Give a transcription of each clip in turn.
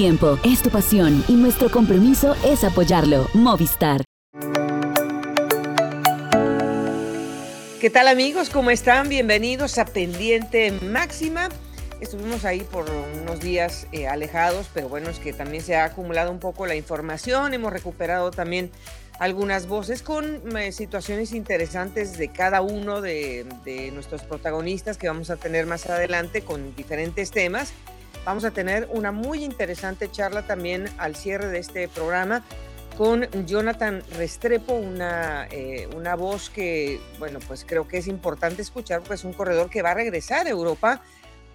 tiempo, es tu pasión y nuestro compromiso es apoyarlo. Movistar. ¿Qué tal amigos? ¿Cómo están? Bienvenidos a Pendiente Máxima. Estuvimos ahí por unos días eh, alejados, pero bueno, es que también se ha acumulado un poco la información, hemos recuperado también algunas voces con eh, situaciones interesantes de cada uno de, de, nuestros protagonistas que vamos a tener más adelante con diferentes temas. Vamos a tener una muy interesante charla también al cierre de este programa con Jonathan Restrepo, una, eh, una voz que, bueno, pues creo que es importante escuchar, porque es un corredor que va a regresar a Europa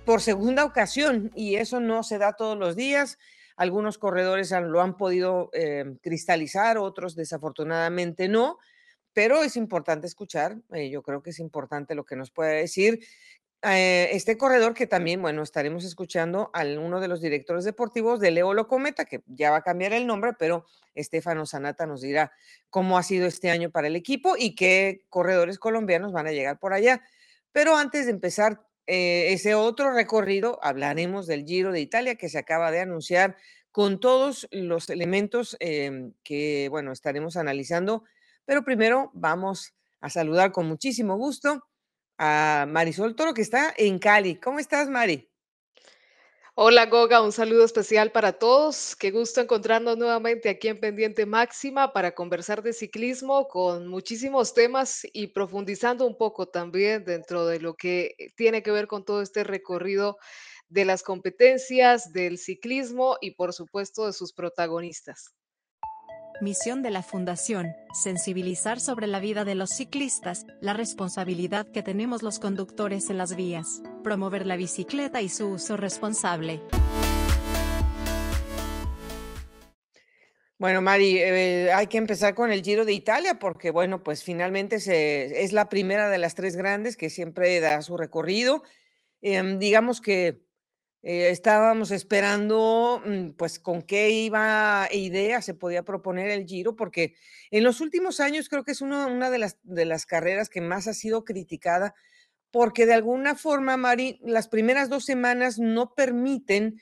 por segunda ocasión y eso no se da todos los días. Algunos corredores lo han podido eh, cristalizar, otros desafortunadamente no, pero es importante escuchar, eh, yo creo que es importante lo que nos puede decir eh, este corredor que también, bueno, estaremos escuchando a uno de los directores deportivos de Leo Locometa, que ya va a cambiar el nombre, pero Estefano Sanata nos dirá cómo ha sido este año para el equipo y qué corredores colombianos van a llegar por allá. Pero antes de empezar eh, ese otro recorrido, hablaremos del Giro de Italia que se acaba de anunciar con todos los elementos em, que, bueno, estaremos analizando. Pero primero vamos a saludar con muchísimo gusto a Marisol Toro, que está en Cali. ¿Cómo estás, Mari? Hola Goga, un saludo especial para todos. Qué gusto encontrarnos nuevamente aquí en Pendiente Máxima para conversar de ciclismo con muchísimos temas y profundizando un poco también dentro de lo que tiene que ver con todo este recorrido de las competencias, del ciclismo y por supuesto de sus protagonistas. Misión de la Fundación, sensibilizar sobre la vida de los ciclistas, la responsabilidad que tenemos los conductores en las vías, promover la bicicleta y su uso responsable. Bueno, Mari, eh, hay que empezar con el Giro de Italia porque, bueno, pues finalmente es la primera de las tres grandes que siempre da su recorrido. Em, digamos que eh, estábamos esperando, mm, pues, con qué iba idea se podía proponer el Giro, porque en los últimos años creo que es una de las, de las carreras que más ha sido criticada, porque de alguna forma, Mari, las primeras dos semanas no permiten,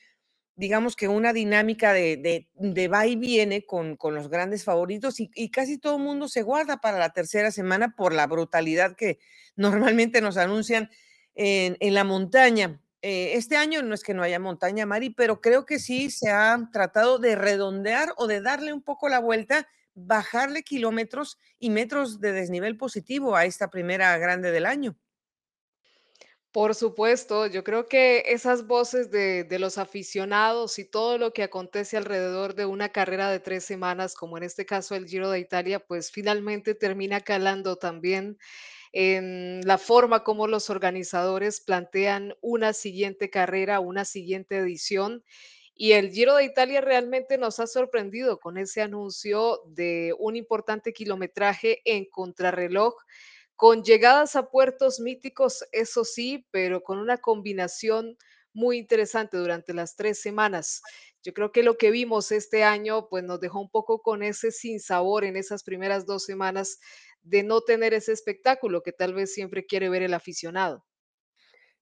digamos que una dinámica de, de, va y viene con, con los grandes favoritos y, y casi todo el mundo se guarda para la tercera semana por la brutalidad que normalmente nos anuncian en, en la montaña. Eh, este año no es que no haya montaña, Mari, pero creo que sí se ha tratado de redondear o de darle un poco la vuelta, bajarle kilómetros y metros de desnivel positivo a esta primera grande del año. Por supuesto, yo creo que esas voces de, de, los aficionados y todo lo que acontece alrededor de una carrera de tres semanas, como en este caso el Giro de Italia, pues finalmente termina calando también en la forma como los organizadores plantean una siguiente carrera, una siguiente edición. Y el Giro de Italia realmente nos ha sorprendido con ese anuncio de un importante kilometraje en contrarreloj, con llegadas a puertos míticos, eso sí, pero con una combinación muy interesante durante las tres semanas. Yo creo que lo que vimos este año, pues nos dejó un poco con ese sinsabor en esas primeras dos semanas de no tener ese espectáculo que tal vez siempre quiere ver el aficionado.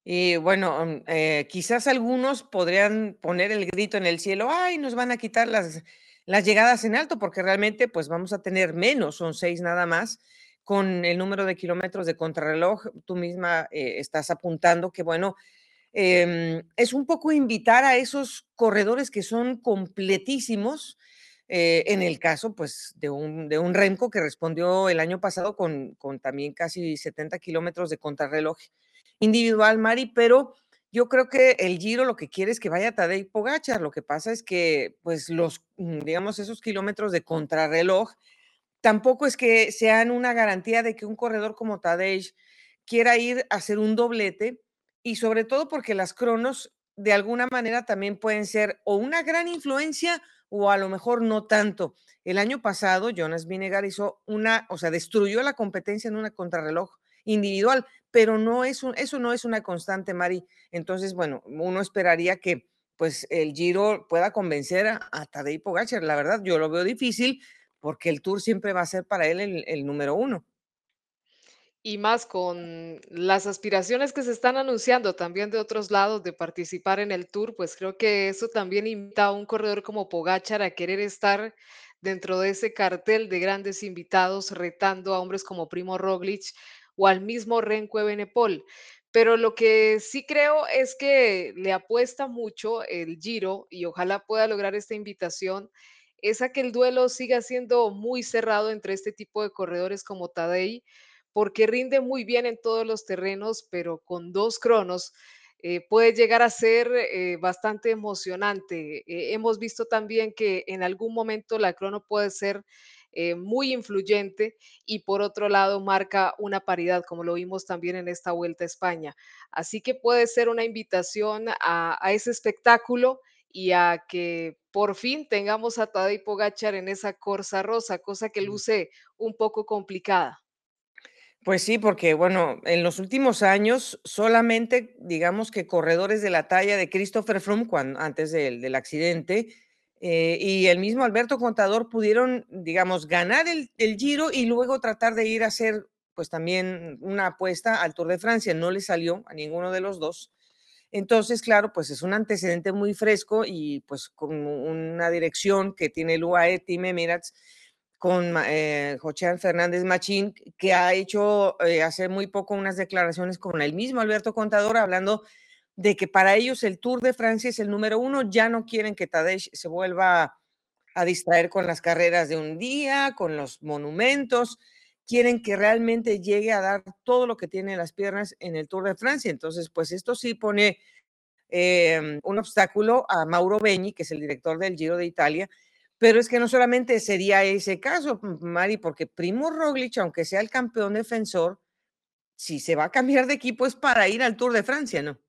Y bueno, mm, eh, quizás algunos podrían poner el grito en el cielo, ay, nos van a quitar las, las llegadas en alto, porque realmente pues vamos a tener menos, son seis nada más, con el número de kilómetros de contrarreloj. Tú misma eh, estás apuntando que bueno, em, es un poco invitar a esos corredores que son completísimos, eh, en el caso, pues, de un, de un Remco que respondió el año pasado con, con también casi 70 kilómetros de contrarreloj individual, Mari, pero yo creo que el Giro lo que quiere es que vaya Tadej Pogacar. Lo que pasa es que, pues, los, mm, digamos, esos kilómetros de contrarreloj tampoco es que sean una garantía de que un corredor como Tadej quiera ir a hacer un doblete y sobre todo porque las cronos de alguna manera también pueden ser o una gran influencia o a lo mejor no tanto. El año pasado, Jonas Vinegar hizo una, o sea, destruyó la competencia en una contrarreloj individual, pero no es un, eso no es una constante, Mari. Entonces, bueno, uno esperaría que pues el Giro pueda convencer a, a Tadej Pogacar. La verdad, yo lo veo difícil porque el Tour siempre va a ser para él el, el número uno. Y más con las aspiraciones que se están anunciando también de otros lados de participar en el Tour, pues creo que eso también invita a un corredor como Pogačar a querer estar dentro de ese cartel de grandes invitados, retando a hombres como Primo Roglic o al mismo Renko Evenepoel. Pero lo que sí creo es que le apuesta mucho el Giro y ojalá pueda lograr esta invitación, es a que el duelo siga siendo muy cerrado entre este tipo de corredores como Tadej porque rinde muy bien en todos los terrenos, pero con dos cronos eh, puede llegar a ser eh, bastante emocionante. Eh, hemos visto también que en algún momento la crono puede ser muy influyente y por otro lado marca una paridad, como lo vimos también en esta vuelta a España. Así que puede ser una invitación a, a ese espectáculo y a que por fin tengamos a Tadej Pogachar en esa corsa rosa, cosa que luce un poco complicada. Pues sí, porque bueno, en los últimos años solamente digamos que corredores de la talla de Christopher Froome antes del del accidente, eh, y el mismo Alberto Contador pudieron, digamos, ganar el el Giro y luego tratar de ir a hacer, pues, también una apuesta al Tour de Francia. No le salió a ninguno de los 2. Entonces, claro, pues es un antecedente muy fresco y, pues, con una dirección que tiene el UAE Team Emirates con eh, Jochen Fernández Machín, que ha hecho, eh, hace muy poco unas declaraciones con el mismo Alberto Contador, hablando de que para ellos el Tour de Francia es el número 1, ya no quieren que Tadej se vuelva a distraer con las carreras de un día, con los monumentos, quieren que realmente llegue a dar todo lo que tiene en las piernas en el Tour de Francia. Entonces, pues esto sí pone, em, un obstáculo a Mauro Begni, que es el director del Giro de Italia, pero es que no solamente sería ese caso, Mari, porque Primo Roglic, aunque sea el campeón defensor, si se va a cambiar de equipo es para ir al Tour de Francia, ¿no?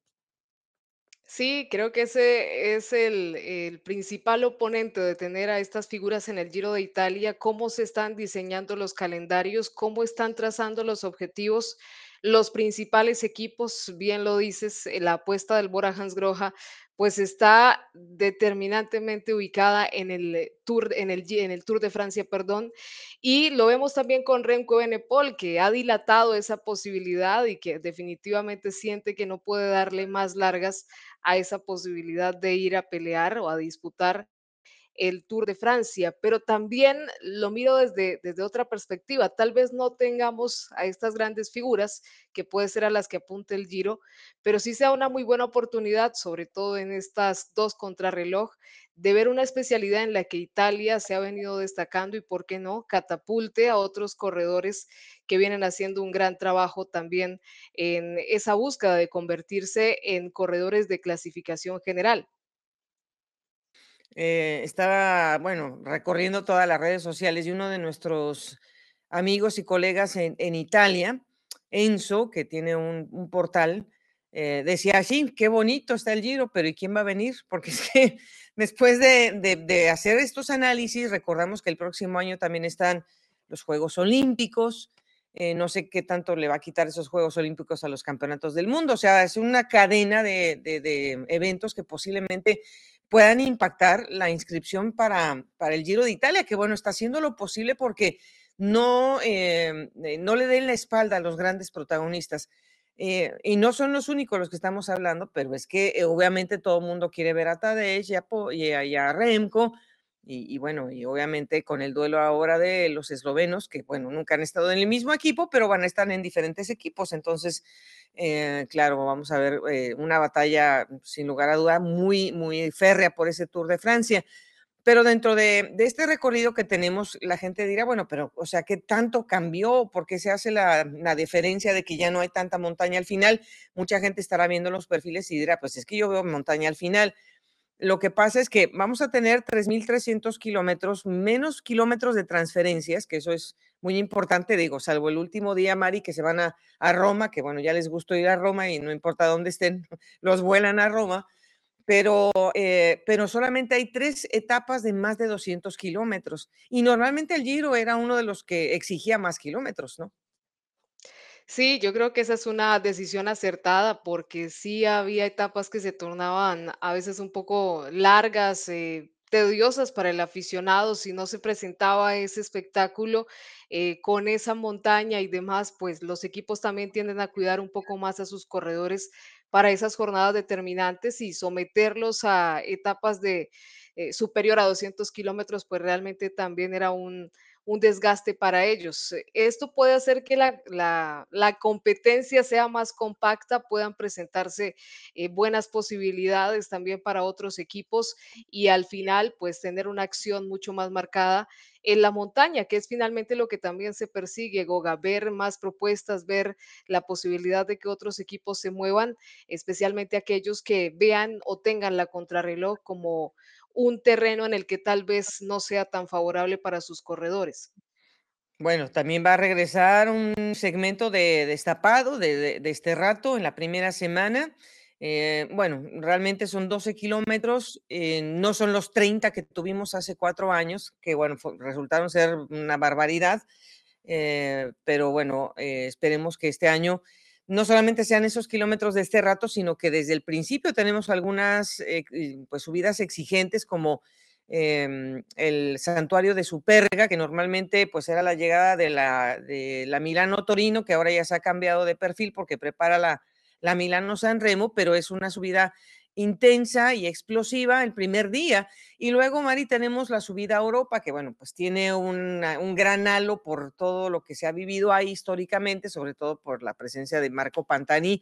Sí, creo que ese es el el principal oponente de tener a estas figuras en el Giro de Italia, cómo se están diseñando los calendarios, cómo están trazando los objetivos los principales equipos, bien lo dices, la apuesta del Bora-Hansgrohe, pues está determinantemente ubicada en el Tour en el Tour de Francia, perdón, y lo vemos también con Remco Evenepoel, que ha dilatado esa posibilidad y que definitivamente siente que no puede darle más largas a esa posibilidad de ir a pelear o a disputar el Tour de Francia, pero también lo miro desde, desde otra perspectiva. Tal vez no tengamos a estas grandes figuras, que puede ser a las que apunte el Giro, pero sí sea una muy buena oportunidad, sobre todo en estas dos contrarreloj, de ver una especialidad en la que Italia se ha venido destacando y, ¿por qué no?, catapulte a otros corredores que vienen haciendo un gran trabajo también en esa búsqueda de convertirse en corredores de clasificación general. Eh, estaba, bueno, recorriendo todas las redes sociales y uno de nuestros amigos y colegas en Italia, Enzo, que tiene un portal, eh, decía: "Sí, qué bonito está el Giro, pero ¿y quién va a venir?". Porque es que después de hacer estos análisis, recordamos que el próximo año también están los Juegos Olímpicos, eh, no sé qué tanto le va a quitar esos Juegos Olímpicos a los campeonatos del mundo, o sea, es una cadena de de de eventos que posiblemente puedan impactar la inscripción para para el Giro de Italia, que bueno, está haciendo lo posible porque no, em, eh, no le den la espalda a los grandes protagonistas. Eh, y no son los únicos los que estamos hablando, pero es que, eh, obviamente todo mundo quiere ver a Tadej y a y a Remco, y bueno, y obviamente con el duelo ahora de los eslovenos, que bueno, nunca han estado en el mismo equipo, pero van a estar en diferentes equipos. Entonces, eh, claro, vamos a ver, eh, una batalla, sin lugar a duda, muy, muy férrea por ese Tour de Francia. Pero dentro de de este recorrido que tenemos, la gente dirá: "Bueno, pero, o sea, ¿qué tanto cambió? ¿Por qué se hace la la diferencia de que ya no hay tanta montaña al final?". Mucha gente estará viendo los perfiles y dirá: "Pues es que yo veo montaña al final". Lo que pasa es que vamos a tener 3300 kilómetros, menos kilómetros de transferencias, que eso es muy importante, digo, salvo el último día, Mari, que se van a a Roma, que bueno, ya les gustó ir a Roma y no importa dónde estén, los vuelan a Roma, pero, eh, pero solamente hay 3 etapas de más de 200 kilómetros, y normalmente el Giro era uno de los que exigía más kilómetros, ¿no? Sí, yo creo que esa es una decisión acertada, porque sí había etapas que se tornaban a veces un poco largas, eh, tediosas para el aficionado si no se presentaba ese espectáculo eh, con esa montaña y demás, pues los equipos también tienden a cuidar un poco más a sus corredores para esas jornadas determinantes y someterlos a etapas de eh, superior a 200 kilómetros, pues realmente también era un, un desgaste para ellos. Eh, Esto puede hacer que la, la- competencia sea más compacta, puedan presentarse eh, buenas posibilidades también para otros equipos y al final, pues tener una acción mucho más marcada en la montaña, que es finalmente lo que también se persigue, Goga, ver más propuestas, ver la posibilidad de que otros equipos se muevan, especialmente aquellos que vean o tengan la contrarreloj como un terreno en el que tal vez no sea tan favorable para sus corredores. Bueno, también va a regresar un segmento de destapado de, este rato en la primera semana. Eh, bueno, realmente son 12 kilómetros, eh, no son los 30 que tuvimos hace cuatro años, que bueno, resultaron ser una barbaridad, eh, pero bueno, esperemos que este año no solamente sean esos kilómetros de este rato, sino que desde el principio tenemos algunas eh, pues, subidas exigentes como em, el santuario de Superga, que normalmente pues era la llegada de la, de la Milano Torino, que ahora ya se ha cambiado de perfil porque prepara la, la Milano San Remo, pero es una subida intensa y explosiva el primer día. Y luego, Mari, tenemos la subida a Europa, que bueno, pues tiene un gran halo por todo lo que se ha vivido ahí históricamente, sobre todo por la presencia de Marco Pantani,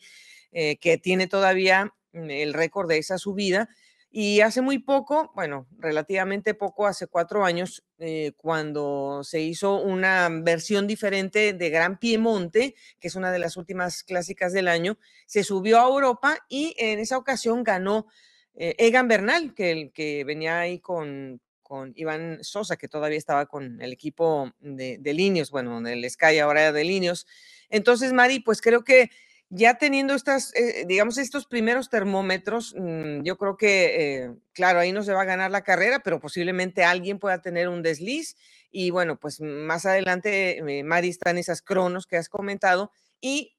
eh, que tiene todavía mm, el récord de esa subida. Y hace muy poco, bueno, relativamente poco, hace cuatro años, eh, cuando se hizo una versión diferente de Gran Piemonte, que es una de las últimas clásicas del año, se subió a Europa y en esa ocasión ganó eh, Egan Bernal, que, venía ahí con, con Iván Sosa, que todavía estaba con el equipo de, de Linios, bueno, el Sky ahora de Linios. Entonces, Mari, pues creo que ya teniendo estas, eh, digamos, estos primeros termómetros, mmm, yo creo que, eh, claro, ahí no se va a ganar la carrera, pero posiblemente alguien pueda tener un desliz. Y bueno, pues más adelante, eh, Mari, están esas cronos que has comentado. Y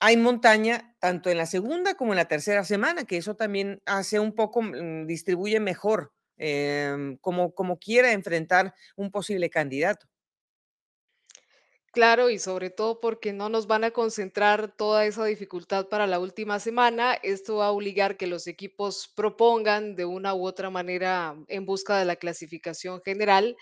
hay montaña tanto en la segunda como en la tercera semana, que eso también hace un poco, mm, distribuye mejor eh, como, como quiera enfrentar un posible candidato. Claro, y sobre todo porque no nos van a concentrar toda esa dificultad para la última semana. Esto va a obligar que los equipos propongan de una u otra manera en busca de la clasificación general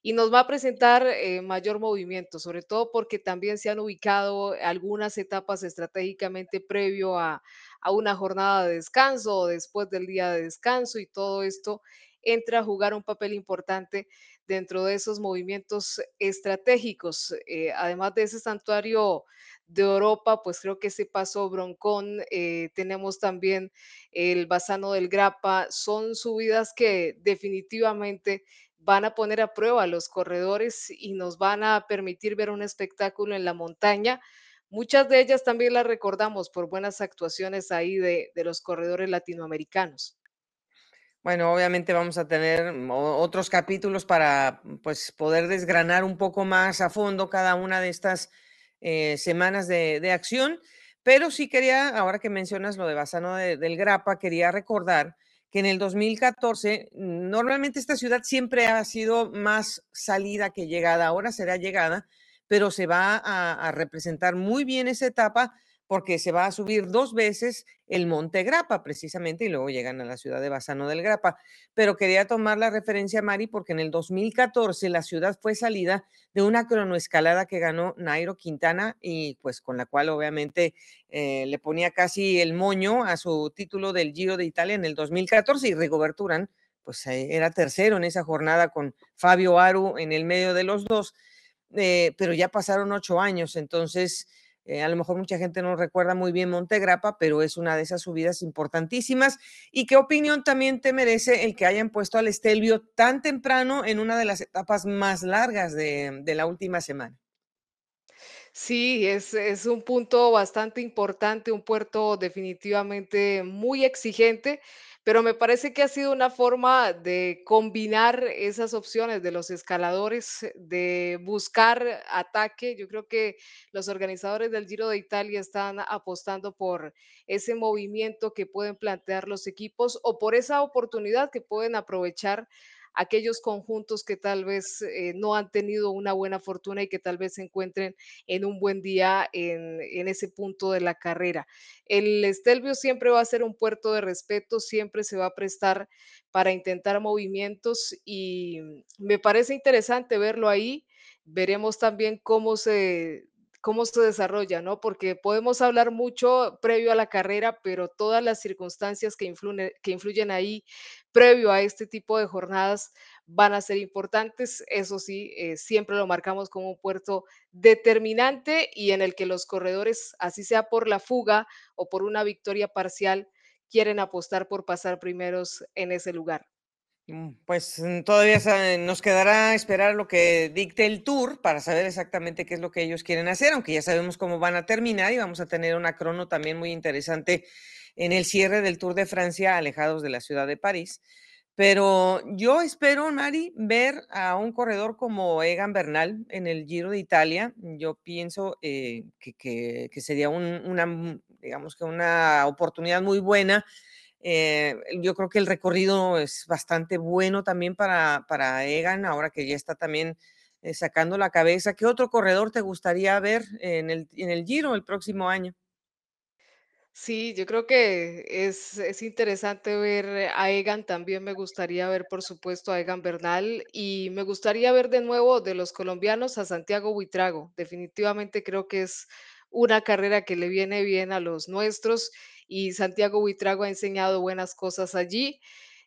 y nos va a presentar eh, mayor movimiento, sobre todo porque también se han ubicado algunas etapas estratégicamente previo a, a una jornada de descanso o después del día de descanso y todo esto entra a jugar un papel importante dentro de esos movimientos estratégicos. Eh, además de ese santuario de Europa, pues creo que ese paso Broncón, eh, tenemos también el Basano del Grapa, son subidas que definitivamente van a poner a prueba a los corredores y nos van a permitir ver un espectáculo en la montaña. Muchas de ellas también las recordamos por buenas actuaciones ahí de, de los corredores latinoamericanos. Bueno, obviamente vamos a tener mm, otros capítulos para mm, pues poder desgranar un poco más a fondo cada una de estas eh, semanas de, de acción, pero sí quería, ahora que mencionas lo de Bassano de- del Grapa, quería recordar que en el 2014, mm, normalmente esta ciudad siempre ha sido más salida que llegada, ahora será llegada, pero se va a representar muy bien esa etapa porque se va a subir dos veces el Monte Grapa, precisamente, y luego llegan a la ciudad de Bassano del Grapa. Pero quería tomar la referencia, Mari, porque en el 2014 la ciudad fue salida de una cronoescalada que ganó Nairo Quintana y pues con la cual obviamente eh, le ponía casi el moño a su título del Giro de Italia en el 2014 y Rigoberto Urán pues eh, era tercero en esa jornada con Fabio Aru en el medio de los dos, eh, pero ya pasaron ocho años, entonces eh, a lo mejor mucha gente no recuerda muy bien Montegrappa, pero es una de esas subidas importantísimas. ¿Y qué opinión también te merece el que hayan puesto al Estelvio tan temprano en una de las etapas más largas de, de la última semana? Sí, es, es un punto bastante importante, un puerto definitivamente muy exigente, pero me parece que ha sido una forma de combinar esas opciones de los escaladores, de buscar ataque. Yo creo que los organizadores del Giro de Italia están apostando por ese movimiento que pueden plantear los equipos o por esa oportunidad que pueden aprovechar aquellos conjuntos que tal vez eh, no han tenido una buena fortuna y que tal vez se encuentren en un buen día en, en ese punto de la carrera. El Estelvio siempre va a ser un puerto de respeto, siempre se va a prestar para intentar movimientos y me parece interesante verlo ahí. Veremos también cómo se, cómo se desarrolla, ¿no? Porque podemos hablar mucho previo a la carrera, pero todas las circunstancias que influyen, que influyen ahí previo a este tipo de jornadas van a ser importantes. Eso sí, eh, siempre lo marcamos como un puerto determinante y en el que los corredores, así sea por la fuga o por una victoria parcial, quieren apostar por pasar primeros en ese lugar. Mm, Pues mm, todavía nos quedará esperar lo que dicte el tour para saber exactamente qué es lo que ellos quieren hacer, aunque ya sabemos cómo van a terminar y vamos a tener una crono también muy interesante en el cierre del Tour de Francia, alejados de la ciudad de París. Pero yo espero, Mari, ver a un corredor como Egan Bernal en el Giro de Italia. Yo pienso eh, que, que- sería un- una, mm, digamos que una oportunidad muy buena eh, yo creo que el recorrido es bastante bueno también para, para Egan, ahora que ya está también eh, sacando la cabeza. ¿Qué otro corredor te gustaría ver en el, en el Giro el próximo año? Sí, yo creo que es, es interesante ver a Egan, también me gustaría ver, por supuesto, a Egan Bernal y me gustaría ver de nuevo de los colombianos a Santiago Buitrago. Definitivamente creo que es una carrera que le viene bien a los nuestros y Santiago Buitrago ha enseñado buenas cosas allí.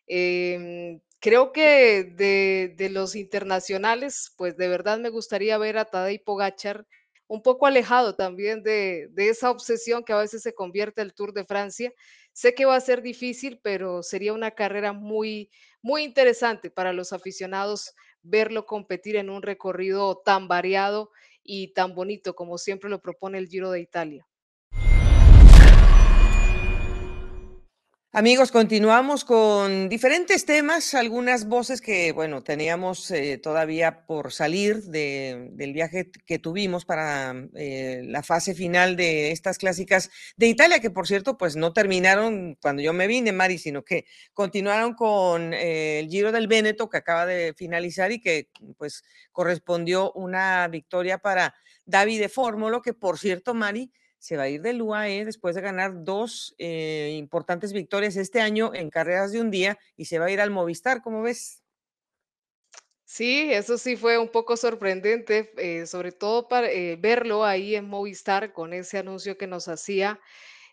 Em, creo que de, de los internacionales, pues de verdad me gustaría ver a Tadej Pogačar un poco alejado también de, esa obsesión que a veces se convierte el Tour de Francia. Sé que va a ser difícil, pero sería una carrera muy, muy interesante para los aficionados verlo competir en un recorrido tan variado y tan bonito como siempre lo propone el Giro de Italia. Amigos, continuamos con diferentes temas, algunas voces que, bueno, teníamos eh, todavía por salir de- del viaje que tuvimos para eh, la fase final de estas clásicas de Italia, que por cierto, pues no terminaron cuando yo me vine, Mari, sino que continuaron con eh, el Giro del Véneto que acaba de finalizar y que pues correspondió una victoria para David de que por cierto, Mari, se va a ir del UAE después de ganar dos eh, importantes victorias este año en carreras de un día y se va a ir al Movistar, ¿cómo ves? Sí, eso sí fue un poco sorprendente, eh, sobre todo para eh, verlo ahí en Movistar con ese anuncio que nos hacía.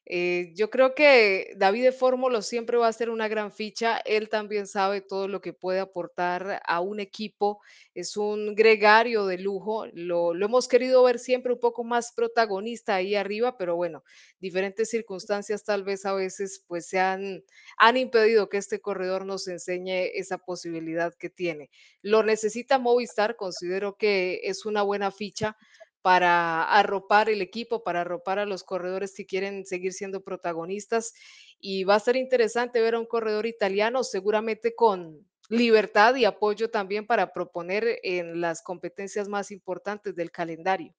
Eh, yo creo que David de Fórmulo siempre va a ser una gran ficha. Él también sabe todo lo que puede aportar a un equipo. Es un gregario de lujo. Lo, lo hemos querido ver siempre un poco más protagonista ahí arriba, pero bueno, diferentes circunstancias tal vez a veces pues se han, han impedido que este corredor nos enseñe esa posibilidad que tiene. Lo necesita Movistar, considero que es una buena ficha para arropar el equipo, para arropar a los corredores que quieren seguir siendo protagonistas. Y va a ser interesante ver a un corredor italiano, seguramente con libertad y apoyo también para proponer en las competencias más importantes del calendario.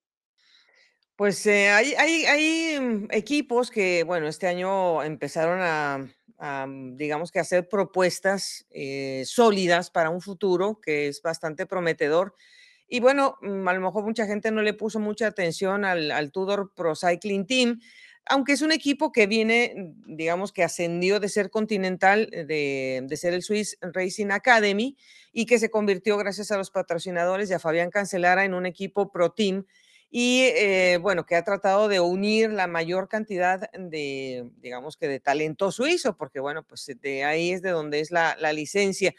Pues eh, hay, hay, hay mm, equipos que, bueno, este año empezaron a, a, mm, digamos que hacer propuestas eh, sólidas para un futuro que es bastante prometedor. Y bueno, mm, a lo mejor mucha gente no le puso mucha atención al, al Tudor Pro Cycling Team, aunque es un equipo que viene, mm, digamos que ascendió de ser continental, eh, de, de ser el Swiss Racing Academy, y que se convirtió, gracias a los patrocinadores y a Fabián Cancelara, en un equipo Pro Team y eh, bueno, que ha tratado de unir la mayor cantidad de, digamos que de talento suizo, porque bueno, pues de ahí es de donde es la, la licencia.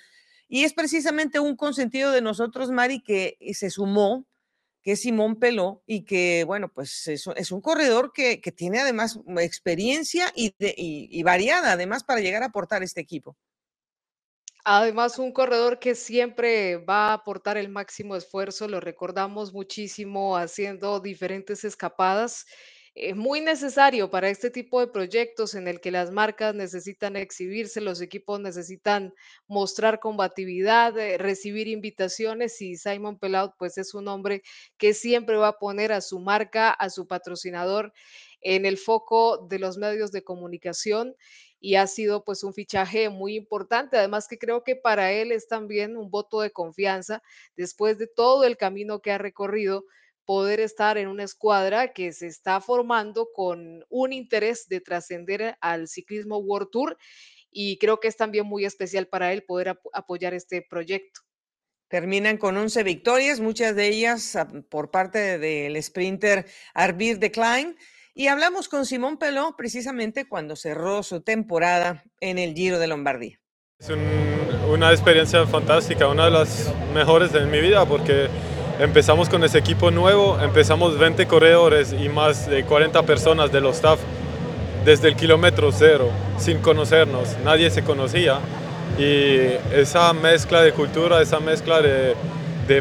Y es precisamente un consentido de nosotros, Mari, que se sumó, que es Simón Peló, y que bueno, pues es, es un corredor que, tiene además experiencia y, y variada, además, para llegar a aportar este equipo. Además, un corredor que siempre va a aportar el máximo esfuerzo, lo recordamos muchísimo haciendo diferentes escapadas. Es muy necesario para este tipo de proyectos en el que las marcas necesitan exhibirse, los equipos necesitan mostrar combatividad, eh, recibir invitaciones y Simon Pelaud pues es un hombre que siempre va a poner a su marca, a su patrocinador en el foco de los medios de comunicación y ha sido pues un fichaje muy importante. Además que creo que para él es también un voto de confianza después de todo el camino que ha recorrido poder estar en una escuadra que se está formando con un interés de trascender al ciclismo World Tour y creo que es también muy especial para él poder apoyar este proyecto. Terminan con 11 victorias, muchas de ellas ah, por parte del sprinter Arvid de Klein. Y hablamos con Simón Peló precisamente cuando cerró su temporada en el Giro de Lombardía. Es una experiencia fantástica, una de las mejores de mi vida porque empezamos con ese equipo nuevo, empezamos 20 corredores y más de 40 personas de los staff desde el kilómetro cero, sin conocernos, nadie se conocía y esa mezcla de cultura, esa mezcla de,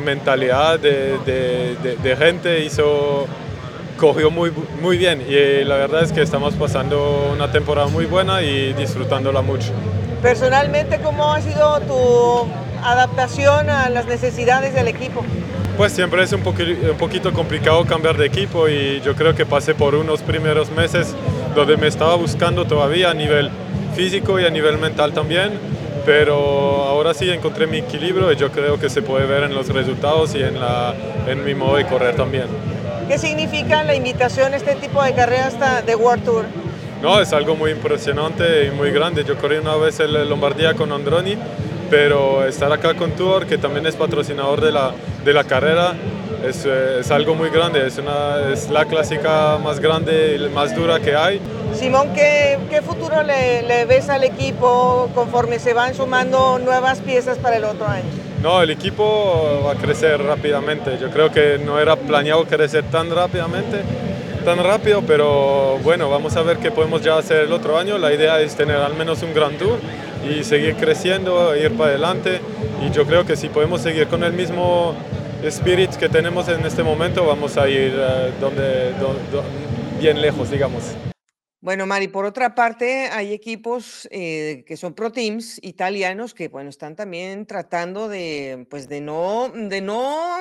mentalidad de, gente hizo, cogió muy, muy bien y la verdad es que estamos pasando una temporada muy buena y disfrutándola mucho. Personalmente, ¿cómo ha sido tu adaptación a las necesidades del equipo? Pues siempre es un, un poquito complicado cambiar de equipo y yo creo que pasé por unos primeros meses donde me estaba buscando todavía a nivel físico y a nivel mental también pero ahora sí encontré mi equilibrio y yo creo que se puede ver en los resultados y en, la, en mi modo de correr también. ¿Qué significa la invitación a este tipo de carreras de World Tour? No, es algo muy impresionante y muy grande. Yo corrí una vez en Lombardía con Androni, pero estar acá con Tour, que también es patrocinador de la, de la carrera, es, es, algo muy grande. Es, una, es la clásica más grande y más dura que hay. Simón, ¿qué, qué futuro le, le, ves al equipo conforme se van sumando nuevas piezas para el otro año? No, el equipo va a crecer rápidamente. Yo creo que no era planeado crecer tan rápidamente, tan rápido, pero bueno, vamos a ver qué podemos ya hacer el otro año. La idea es tener al menos un Grand Tour y seguir creciendo, ir para adelante. Y yo creo que si podemos seguir con el mismo spirit que tenemos en este momento, vamos a ir uh, donde, donde, bien lejos, digamos. Bueno, Mari, por otra parte, hay equipos eh, que son pro teams italianos que, bueno, están también tratando de, pues, de no, de no,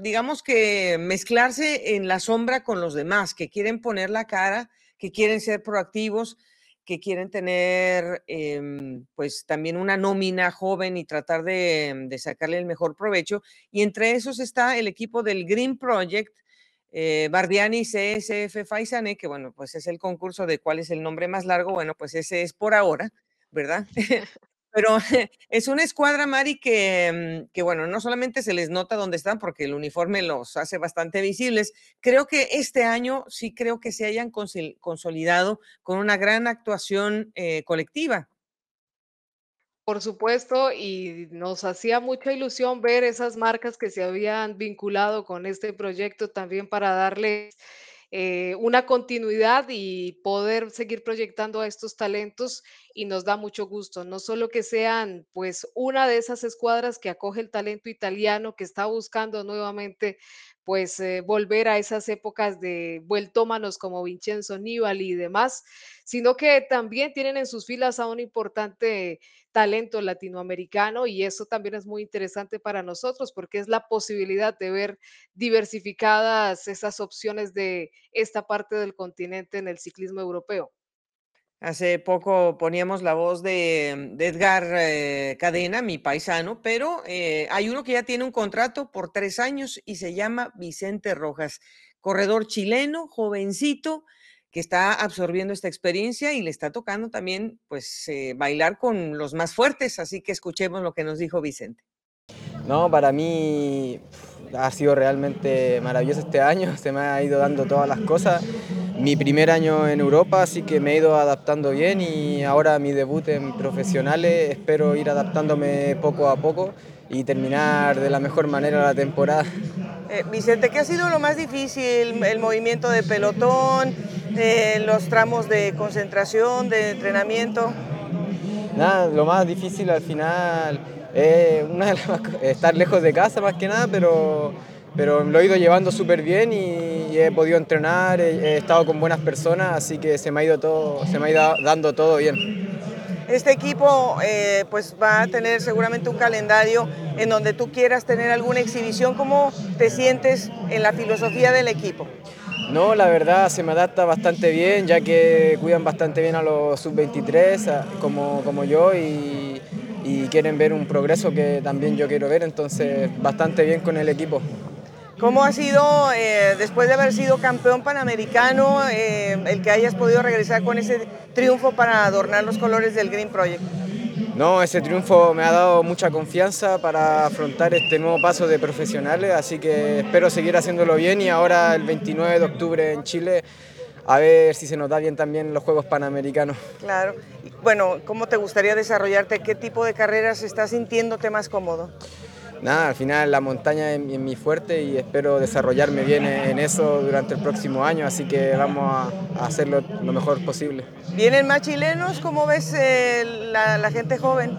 digamos que mezclarse en la sombra con los demás, que quieren poner la cara, que quieren ser proactivos, que quieren tener, em, pues, también una nómina joven y tratar de, de sacarle el mejor provecho. Y entre esos está el equipo del Green Project, eh, Bardiani CSF Faisane, que bueno, pues es el concurso de cuál es el nombre más largo, bueno, pues ese es por ahora, ¿verdad? Pero es una escuadra, Mari, que, mm, que, bueno, no solamente se les nota dónde están, porque el uniforme los hace bastante visibles, creo que este año sí creo que se hayan consolidado con una gran actuación eh, colectiva. Por supuesto, y nos hacía mucha ilusión ver esas marcas que se habían vinculado con este proyecto también para darle eh, una continuidad y poder seguir proyectando a estos talentos y nos da mucho gusto, no solo que sean pues una de esas escuadras que acoge el talento italiano que está buscando nuevamente pues eh, volver a esas épocas de vueltómanos como Vincenzo Nibali y demás, sino que también tienen en sus filas a un importante talento latinoamericano y eso también es muy interesante para nosotros porque es la posibilidad de ver diversificadas esas opciones de esta parte del continente en el ciclismo europeo. Hace poco poníamos la voz de, Edgar eh, Cadena, mi paisano, pero eh, hay uno que ya tiene un contrato por tres años y se llama Vicente Rojas, corredor chileno, jovencito, que está absorbiendo esta experiencia y le está tocando también pues eh, bailar con los más fuertes, así que escuchemos lo que nos dijo Vicente. No, para mí ha sido realmente maravilloso este año, se me ha ido dando todas las cosas mi primer año en Europa, así que me he ido adaptando bien y ahora mi debut en profesionales espero ir adaptándome poco a poco y terminar de la mejor manera la temporada. Eh, Vicente, ¿qué ha sido lo más difícil? ¿El movimiento de pelotón? Eh, ¿Los tramos de concentración, de entrenamiento? Nada, lo más difícil al final es estar lejos de casa más que nada, pero pero lo he ido llevando súper bien y, he podido entrenar, he, estado con buenas personas, así que se me ha ido, todo, se me ha ido dando todo bien. Este equipo eh, pues va a tener seguramente un calendario en donde tú quieras tener alguna exhibición. ¿Cómo te sientes en la filosofía del equipo? No, la verdad se me adapta bastante bien, ya que cuidan bastante bien a los sub-23 como, como yo y, y quieren ver un progreso que también yo quiero ver, entonces bastante bien con el equipo. ¿Cómo ha sido, eh, después de haber sido campeón panamericano, eh, el que hayas podido regresar con ese triunfo para adornar los colores del Green Project? No, ese triunfo me ha dado mucha confianza para afrontar este nuevo paso de profesionales, así que espero seguir haciéndolo bien y ahora el 29 de octubre en Chile a ver si se nos da bien también los Juegos Panamericanos. Claro. Bueno, ¿cómo te gustaría desarrollarte? ¿Qué tipo de carreras estás sintiéndote más cómodo? Nada, al final la montaña es, mi fuerte y espero desarrollarme bien en eso durante el próximo año, así que vamos a, hacerlo lo mejor posible. ¿Vienen más chilenos? ¿Cómo ves eh, la, gente joven?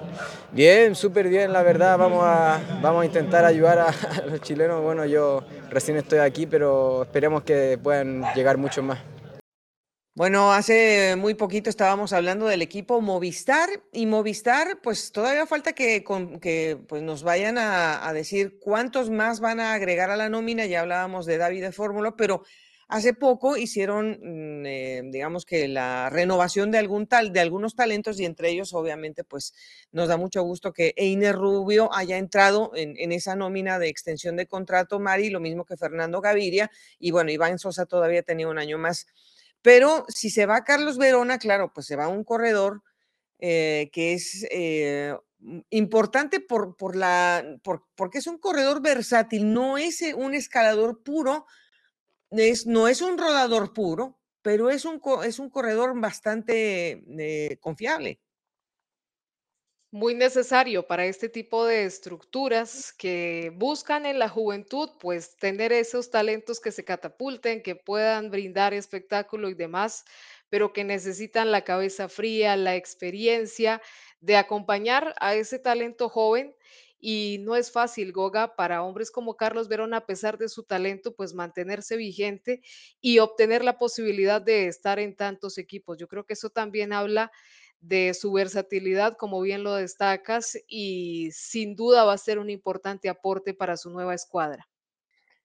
Bien, súper bien, la verdad. Vamos a, vamos a intentar ayudar a, a los chilenos. Bueno, yo recién estoy aquí, pero esperemos que puedan llegar muchos más. Bueno, hace muy poquito estábamos hablando del equipo Movistar y Movistar, pues todavía falta que, que pues nos vayan a, decir cuántos más van a agregar a la nómina. Ya hablábamos de David de Fórmula, pero hace poco hicieron, mm, eh, digamos que la renovación de algún tal, de algunos talentos y entre ellos, obviamente, pues nos da mucho gusto que Einer Rubio haya entrado en, en esa nómina de extensión de contrato, Mari, lo mismo que Fernando Gaviria y bueno, Iván Sosa todavía tenía un año más pero si se va Carlos Verona, claro, pues se va un corredor eh, que es eh, importante por, por la, porque es un corredor versátil, no es eh, un escalador puro, es, no es un rodador puro, pero es un, es un corredor bastante confiable muy necesario para este tipo de estructuras que buscan en la juventud, pues tener esos talentos que se catapulten, que puedan brindar espectáculo y demás, pero que necesitan la cabeza fría, la experiencia de acompañar a ese talento joven. Y no es fácil, Goga, para hombres como Carlos Verón, a pesar de su talento, pues mantenerse vigente y obtener la posibilidad de estar en tantos equipos. Yo creo que eso también habla de su versatilidad, como bien lo destacas, y sin duda va a ser un importante aporte para su nueva escuadra.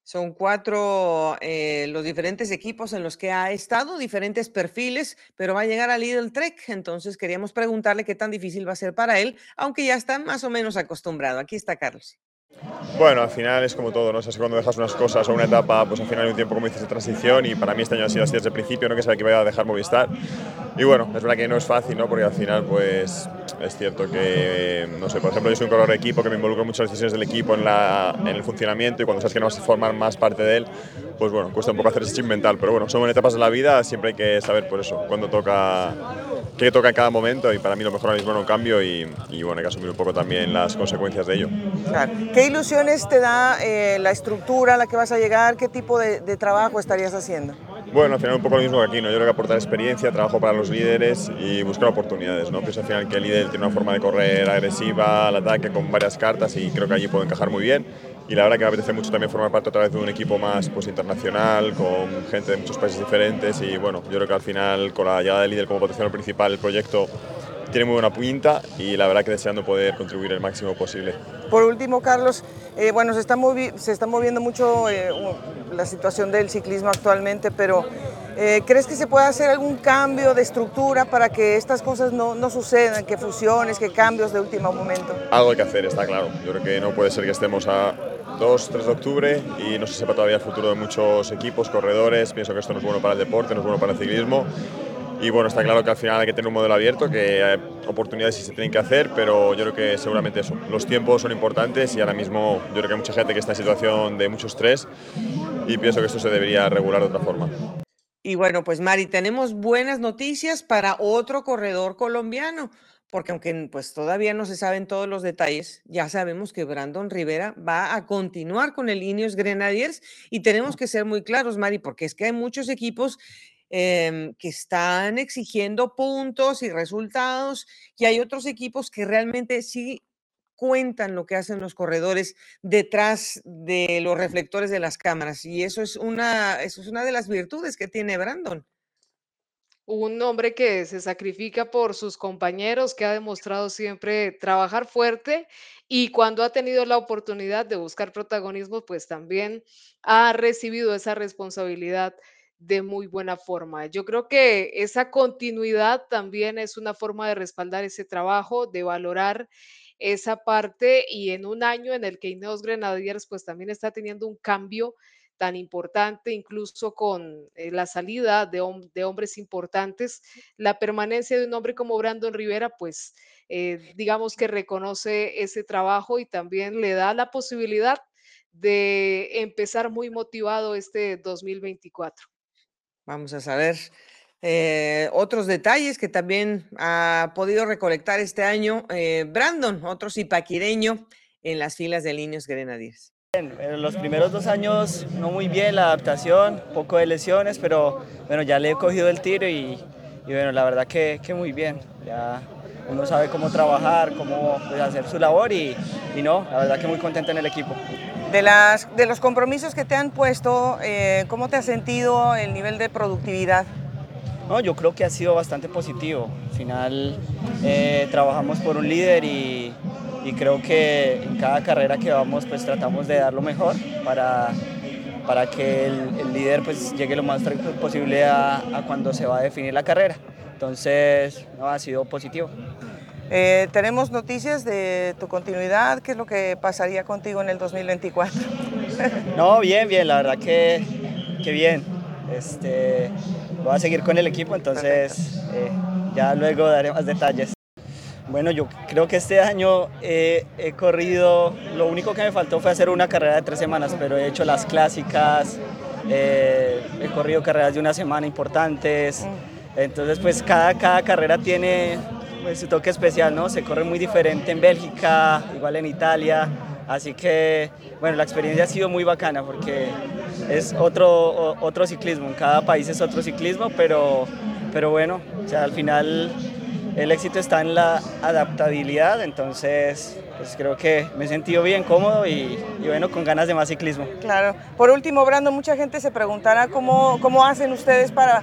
Son cuatro eh, los diferentes equipos en los que ha estado, diferentes perfiles, pero va a llegar a Lidl Trek. Entonces queríamos preguntarle qué tan difícil va a ser para él, aunque ya está más o menos acostumbrado. Aquí está Carlos. Bueno, al final es como todo, ¿no? sé cuando dejas unas cosas o una etapa, pues al final hay un tiempo, como dices, de transición y para mí este año ha sido así desde el principio, no que sabía que iba a dejar Movistar. Y bueno, es verdad que no es fácil, ¿no? Porque al final, pues es cierto que, no sé, por ejemplo, yo soy un corredor de equipo que me involucro en las decisiones del equipo, en, la, en el funcionamiento y cuando sabes que no vas a formar más parte de él, pues bueno, cuesta un poco hacer ese chip mental. Pero bueno, son etapas de la vida, siempre hay que saber por eso, cuando toca qué toca en cada momento y para mí lo mejor ahora mismo no un cambio y, bueno, hay que asumir un poco también las consecuencias de ello. ¿Qué ilusiones te da eh, la estructura a la que vas a llegar? ¿Qué tipo de, trabajo estarías haciendo? Bueno, al final un poco lo mismo que aquí, ¿no? Yo creo que aportar experiencia, trabajo para los líderes y buscar oportunidades, ¿no? Pienso al final que el líder tiene una forma de correr agresiva al ataque con varias cartas y creo que allí puedo encajar muy bien y la verdad que me apetece mucho también formar parte otra vez de un equipo más pues, internacional, con gente de muchos países diferentes y bueno, yo creo que al final con la llegada del líder como potencial principal el proyecto tiene muy buena pinta y la verdad que deseando poder contribuir el máximo posible. Por último, Carlos, eh, bueno, se está, se está moviendo mucho eh, la situación del ciclismo actualmente, pero eh, ¿crees que se puede hacer algún cambio de estructura para que estas cosas no, no, sucedan, que fusiones, que cambios de último momento? Algo hay que hacer, está claro. Yo creo que no puede ser que estemos a 2, 3 de octubre y no se sepa todavía el futuro de muchos equipos, corredores. Pienso que esto no es bueno para el deporte, no es bueno para el ciclismo. Y bueno, está claro que al final hay que tener un modelo abierto, que hay oportunidades sí se tienen que hacer, pero yo creo que seguramente eso. Los tiempos son importantes y ahora mismo yo creo que hay mucha gente que está en situación de mucho estrés y pienso que esto se debería regular de otra forma. Y bueno, pues Mari, tenemos buenas noticias para otro corredor colombiano porque aunque pues todavía no se saben todos los detalles, ya sabemos que Brandon Rivera va a continuar con el Ineos Grenadiers y tenemos que ser muy claros, Mari, porque es que hay muchos equipos em, que están exigiendo puntos y resultados y hay otros equipos que realmente sí cuentan lo que hacen los corredores detrás de los reflectores de las cámaras y eso es una, eso es una de las virtudes que tiene Brandon un hombre que se sacrifica por sus compañeros, que ha demostrado siempre trabajar fuerte y cuando ha tenido la oportunidad de buscar protagonismo, pues también ha recibido esa responsabilidad de muy buena forma. Yo creo que esa continuidad también es una forma de respaldar ese trabajo, de valorar esa parte y en un año en el que Ineos Grenadiers pues también está teniendo un cambio tan importante, incluso con eh, la salida de, hombres importantes, la permanencia de un hombre como Brandon Rivera, pues eh, digamos que reconoce ese trabajo y también le da la posibilidad de empezar muy motivado este 2024. Vamos a saber eh, otros detalles que también ha podido recolectar este año Brandon, otro zipaquireño en las filas de Líneas Grenadiers. En los primeros dos años no muy bien la adaptación, poco de lesiones, pero bueno, ya le he cogido el tiro y, bueno, la verdad que, muy bien. Ya uno sabe cómo trabajar, cómo pues, hacer su labor y, no, la verdad que muy contento en el equipo. De, las, de los compromisos que te han puesto, eh, ¿cómo te has sentido el nivel de productividad? No, yo creo que ha sido bastante positivo. Al final eh, trabajamos por un líder y, y creo que en cada carrera que vamos pues tratamos de dar lo mejor para, para que el, líder pues llegue lo más posible a, a, cuando se va a definir la carrera. Entonces no, ha sido positivo. Eh, tenemos noticias de tu continuidad, ¿qué es lo que pasaría contigo en el 2024? no, bien, bien, la verdad que, que bien. Este, voy a seguir con el equipo, entonces eh, ya luego daré más detalles. Bueno, yo creo que este año he corrido, lo único que me faltó fue hacer una carrera de tres semanas, pero he hecho las clásicas, eh, he corrido carreras de una semana importantes, entonces pues cada, cada carrera tiene pues, su toque especial, ¿no? Se corre muy diferente en Bélgica, igual en Italia, así que bueno, la experiencia ha sido muy bacana porque es otro, otro ciclismo, en cada país es otro ciclismo, pero, pero bueno, o sea, al final el éxito está en la adaptabilidad, entonces pues creo que me he sentido bien cómodo y, bueno, con ganas de más ciclismo. Claro. Por último, Brando, mucha gente se preguntará cómo, cómo hacen ustedes para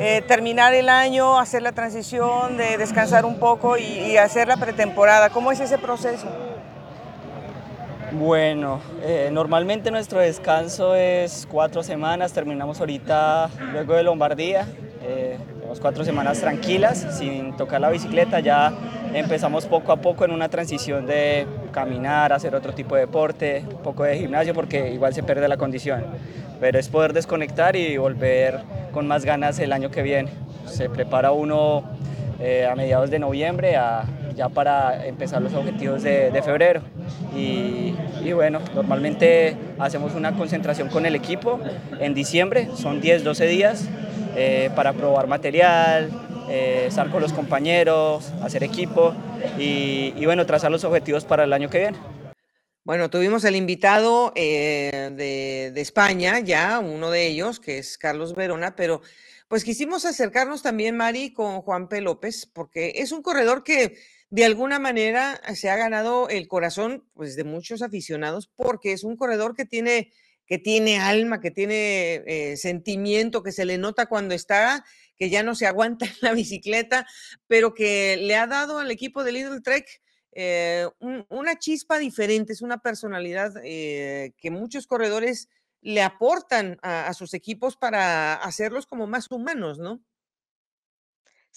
eh, terminar el año, hacer la transición, de descansar un poco y, hacer la pretemporada. ¿Cómo es ese proceso? Bueno, eh, normalmente nuestro descanso es cuatro semanas, terminamos ahorita luego de Lombardía. Eh, cuatro semanas tranquilas, sin tocar la bicicleta, ya empezamos poco a poco en una transición de caminar, hacer otro tipo de deporte, un poco de gimnasio, porque igual se pierde la condición. Pero es poder desconectar y volver con más ganas el año que viene. Se prepara uno eh, a mediados de noviembre ya para empezar los objetivos de, febrero. Y, y, bueno, normalmente hacemos una concentración con el equipo en diciembre, son 10, 12 días eh, para probar material, eh, estar con los compañeros, hacer equipo y, bueno, trazar los objetivos para el año que viene. Bueno, tuvimos el invitado eh, de, de, España, ya uno de ellos, que es Carlos Verona, pero pues quisimos acercarnos también, Mari, con Juan P. López, porque es un corredor que de alguna manera se ha ganado el corazón pues, de muchos aficionados, porque es un corredor que tiene que tiene alma, que tiene eh, sentimiento, que se le nota cuando está, que ya no se aguanta en la bicicleta, pero que le ha dado al equipo de Little Trek eh, una chispa diferente, es una personalidad eh, que muchos corredores le aportan a sus equipos para hacerlos como más humanos, ¿no?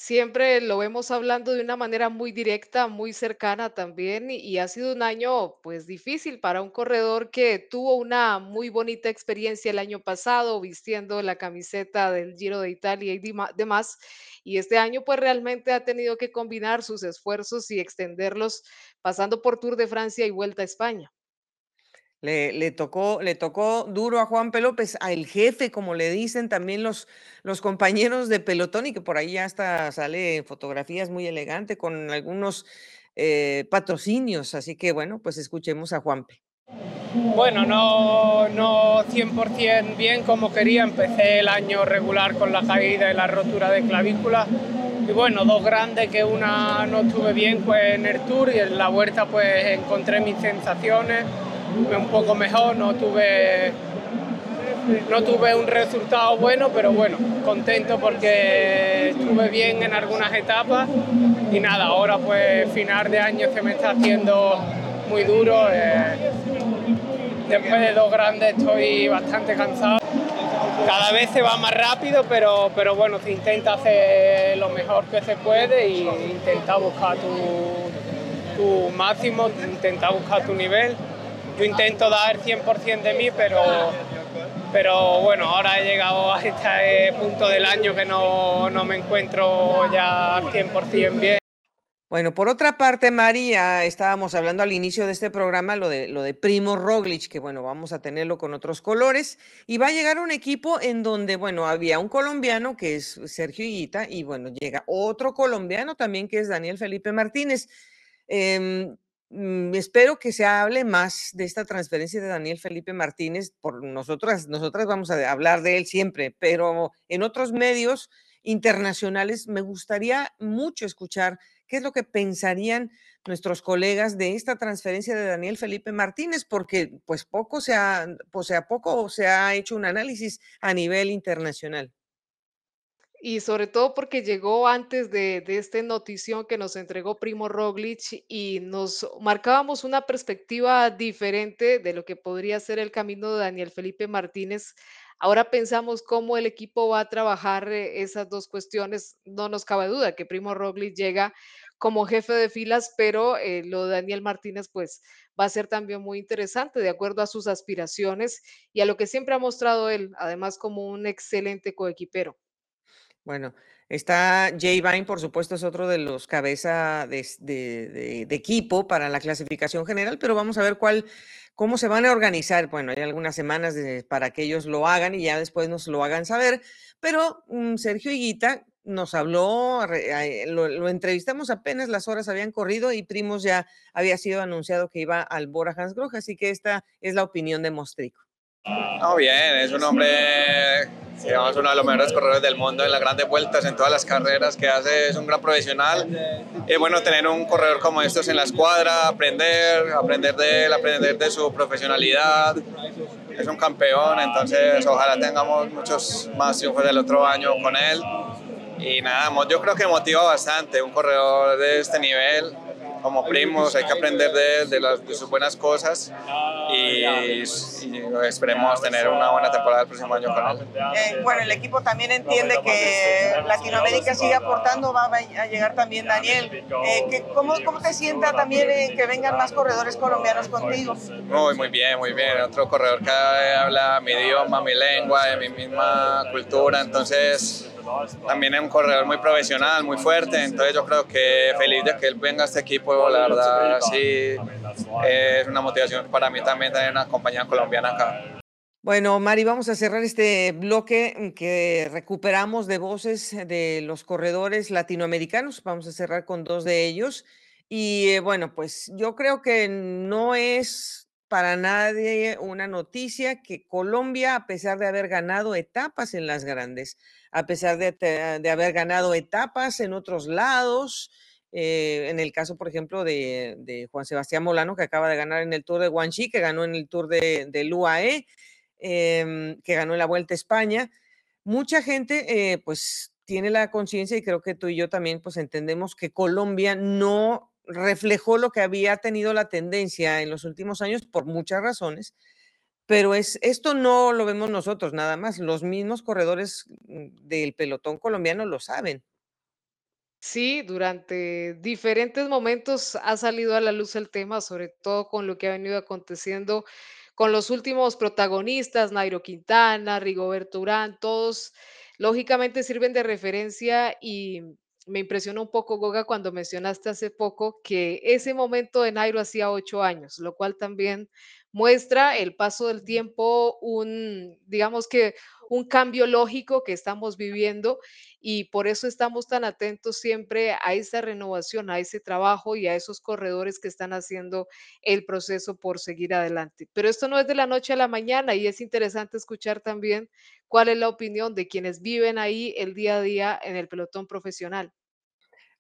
Siempre lo vemos hablando de una manera muy directa, muy cercana también, y, ha sido un año pues difícil para un corredor que tuvo una muy bonita experiencia el año pasado vistiendo la camiseta del Giro de Italia y demás, y este año pues realmente ha tenido que combinar sus esfuerzos y extenderlos pasando por Tour de Francia y Vuelta a España. Le, tocó, le tocó duro a Juan P. López, al jefe, como le dicen también los, los compañeros de pelotón, y que por ahí hasta sale fotografías muy elegante con algunos eh, patrocinios. Así que bueno, pues escuchemos a Juan P. Bueno, no, no 100% bien como quería. Empecé el año regular con la caída y la rotura de clavícula. Y bueno, dos grandes que una no estuve bien pues en el tour y en la vuelta pues encontré mis sensaciones un poco mejor, no tuve, no tuve un resultado bueno, pero bueno, contento porque estuve bien en algunas etapas y nada, ahora pues final de año se me está haciendo muy duro. Eh, después de dos grandes estoy bastante cansado. cada vez se va más rápido, pero, pero bueno, se intenta hacer lo mejor que se puede y intenta buscar tu, tu máximo, intenta buscar tu nivel. Yo intento dar 100% de mí, pero, pero bueno, ahora he llegado a este punto del año que no, no me encuentro ya al 100% bien. Bueno, por otra parte, María, estábamos hablando al inicio de este programa lo de, lo de Primo Roglic, que bueno, vamos a tenerlo con otros colores, y va a llegar un equipo en donde, bueno, había un colombiano que es Sergio Higuita, y bueno, llega otro colombiano también que es Daniel Felipe Martínez. Mm, espero que se hable más de esta transferencia de Daniel Felipe Martínez, por nosotras, nosotras vamos a hablar de él siempre, pero en otros medios internacionales me gustaría mucho escuchar qué es lo que pensarían nuestros colegas de esta transferencia de Daniel Felipe Martínez, porque pues poco se ha, pues a poco se ha hecho un análisis a nivel internacional. Y sobre todo porque llegó antes de, de esta notición que nos entregó Primo Roglic y nos marcábamos una perspectiva diferente de lo que podría ser el camino de Daniel Felipe Martínez. Ahora pensamos cómo el equipo va a trabajar eh, esas dos cuestiones. No nos cabe duda que Primo Roglic llega como jefe de filas, pero eh, lo de Daniel Martínez pues va a ser también muy interesante de acuerdo a sus aspiraciones y a lo que siempre ha mostrado él, además como un excelente coequipero. Bueno, está Jay Vine, por supuesto, es otro de los cabeza de, equipo para la clasificación general, pero vamos a ver cuál, cómo se van a organizar. Bueno, hay algunas semanas para que ellos lo hagan y ya después nos lo hagan saber, pero mm, Sergio Higuita nos habló, lo entrevistamos apenas las horas habían corrido y Primos ya había sido anunciado que iba al Bora Hansgrohe, así que esta es la opinión de Mostrico. No, bien, es un hombre, digamos, uno de los mejores corredores del mundo en las grandes vueltas, en todas las carreras que hace, es un gran profesional. Es bueno tener un corredor como estos en la escuadra, aprender, aprender de él, aprender de su profesionalidad. Es un campeón, entonces ojalá tengamos muchos más triunfos del otro año con él. Y nada, yo creo que motiva bastante un corredor de este nivel. Como primos, hay que aprender de él, de, las, de sus buenas cosas y, y esperemos tener una buena temporada el próximo año con él. Eh, bueno, el equipo también entiende que Latinoamérica sigue aportando, va a llegar también Daniel. Eh, que- ¿cómo, ¿Cómo te sienta también eh, que vengan más corredores colombianos contigo? Muy, muy bien, muy bien. Otro corredor que habla mi idioma, mi lengua, de mi misma cultura, entonces también es un corredor muy profesional, muy fuerte, entonces yo creo que feliz de que él venga a este equipo, la verdad sí es una motivación para mí también tener una compañía colombiana acá. Bueno, Mari, vamos a cerrar este bloque que recuperamos de voces de los corredores latinoamericanos. Vamos a cerrar con dos de ellos. Y eh, bueno, pues yo creo que no es para nadie una noticia que Colombia, a pesar de haber ganado etapas en las grandes, a pesar de, de haber ganado etapas en otros lados, eh, en el caso, por ejemplo, de, de Juan Sebastián Molano, que acaba de ganar en el Tour de Guanxi, que ganó en el Tour de, del UAE, em, que ganó en la Vuelta a España. Mucha gente, eh, pues, tiene la conciencia y creo que tú y yo también, pues, entendemos que Colombia no reflejó lo que había tenido la tendencia en los últimos años por muchas razones, pero es, esto no lo vemos nosotros nada más, los mismos corredores mm, del pelotón colombiano lo saben. Sí, durante diferentes momentos ha salido a la luz el tema, sobre todo con lo que ha venido aconteciendo con los últimos protagonistas, Nairo Quintana, Rigoberto Urán, todos lógicamente sirven de referencia y me impresionó un poco, Goga, cuando mencionaste hace poco que ese momento de Nairo hacía ocho años, lo cual también muestra el paso del tiempo, un, digamos que un cambio lógico que estamos viviendo y por eso estamos tan atentos siempre a esa renovación, a ese trabajo y a esos corredores que están haciendo el proceso por seguir adelante. Pero esto no es de la noche a la mañana y es interesante escuchar también cuál es la opinión de quienes viven ahí el día a día en el pelotón profesional.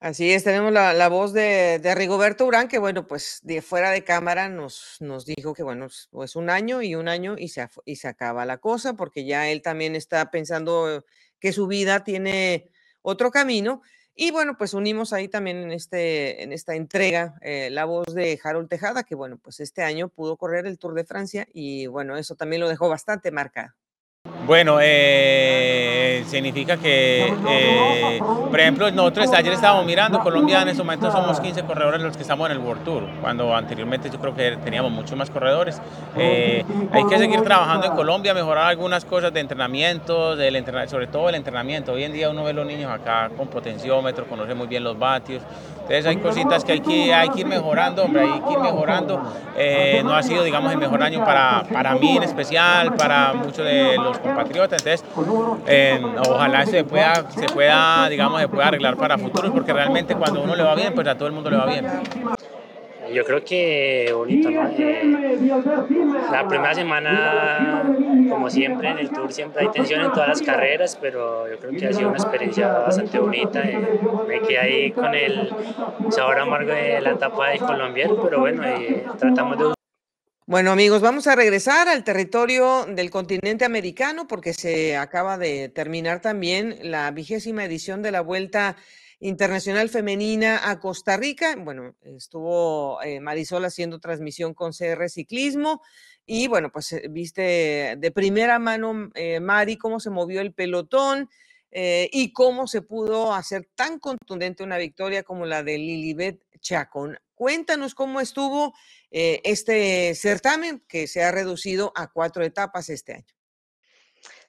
Así es, tenemos la, la voz de, de Rigoberto Urán, que bueno, pues de fuera de cámara nos, nos dijo que bueno, es- pues un año y un año y se, y se acaba la cosa, porque ya él también está pensando que su vida tiene otro camino. Y bueno, pues unimos ahí también en, este, en esta entrega eh, la voz de Harold Tejada, que bueno, pues este año pudo correr el Tour de Francia y bueno, eso también lo dejó bastante marcado. Bueno, eh, significa que, eh, por ejemplo, nosotros ayer estábamos mirando, Colombia en este momento somos 15 corredores los que estamos en el World Tour, cuando anteriormente yo creo que teníamos muchos más corredores. Eh, hay que seguir trabajando en Colombia, mejorar algunas cosas de entrenamiento, del sobre todo el entrenamiento. Hoy en día uno ve a los niños acá con potenciómetro, conoce muy bien los vatios, entonces hay cositas que hay que, hay que ir mejorando, hombre, hay que ir mejorando. no ha sido, digamos, el mejor año para, para mí en especial, para muchos de los compañeros Patriota. Entonces, eh, ojalá se pueda, se pueda, digamos, se pueda arreglar para futuros, porque realmente cuando uno le va bien, pues a todo el mundo le va bien. Yo creo que bonito. Eh, la primera semana, como siempre, en el Tour siempre hay tensión en todas las carreras, pero yo creo que ha sido una experiencia bastante bonita. Eh, me quedé ahí con el sabor amargo de la etapa de colombiano, pero bueno, tratamos de bueno, amigos, vamos a regresar al territorio del continente americano porque se acaba de terminar también la vigésima edición de la Vuelta Internacional Femenina a Costa Rica. Bueno, estuvo eh, Marisol haciendo transmisión con CR Ciclismo y bueno, pues eh, viste de primera mano, eh, Mari, cómo se movió el pelotón. y cómo se pudo hacer tan contundente una victoria como la de Lilibet Chacón. Cuéntanos cómo estuvo eh, este certamen que se ha reducido a cuatro etapas este año.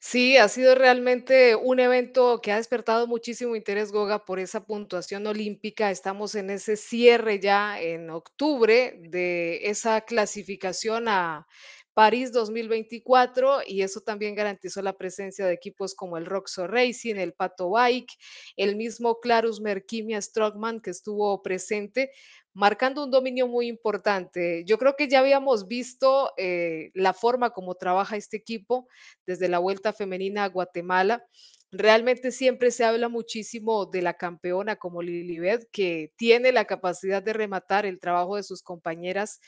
Sí, ha sido realmente un evento que ha despertado muchísimo interés, Goga, por esa puntuación olímpica. Estamos en ese cierre ya en octubre de esa clasificación a París 2024 y eso también garantizó la presencia de equipos como el Roxo Racing, el Pato Bike, el mismo Clarus Merkimia Strockman que estuvo presente marcando un dominio muy importante. Yo creo que ya habíamos visto eh, la forma como trabaja este equipo desde la Vuelta Femenina a Guatemala. Realmente siempre se habla muchísimo de la campeona como Lilibet, que tiene la capacidad de rematar el trabajo de sus compañeras,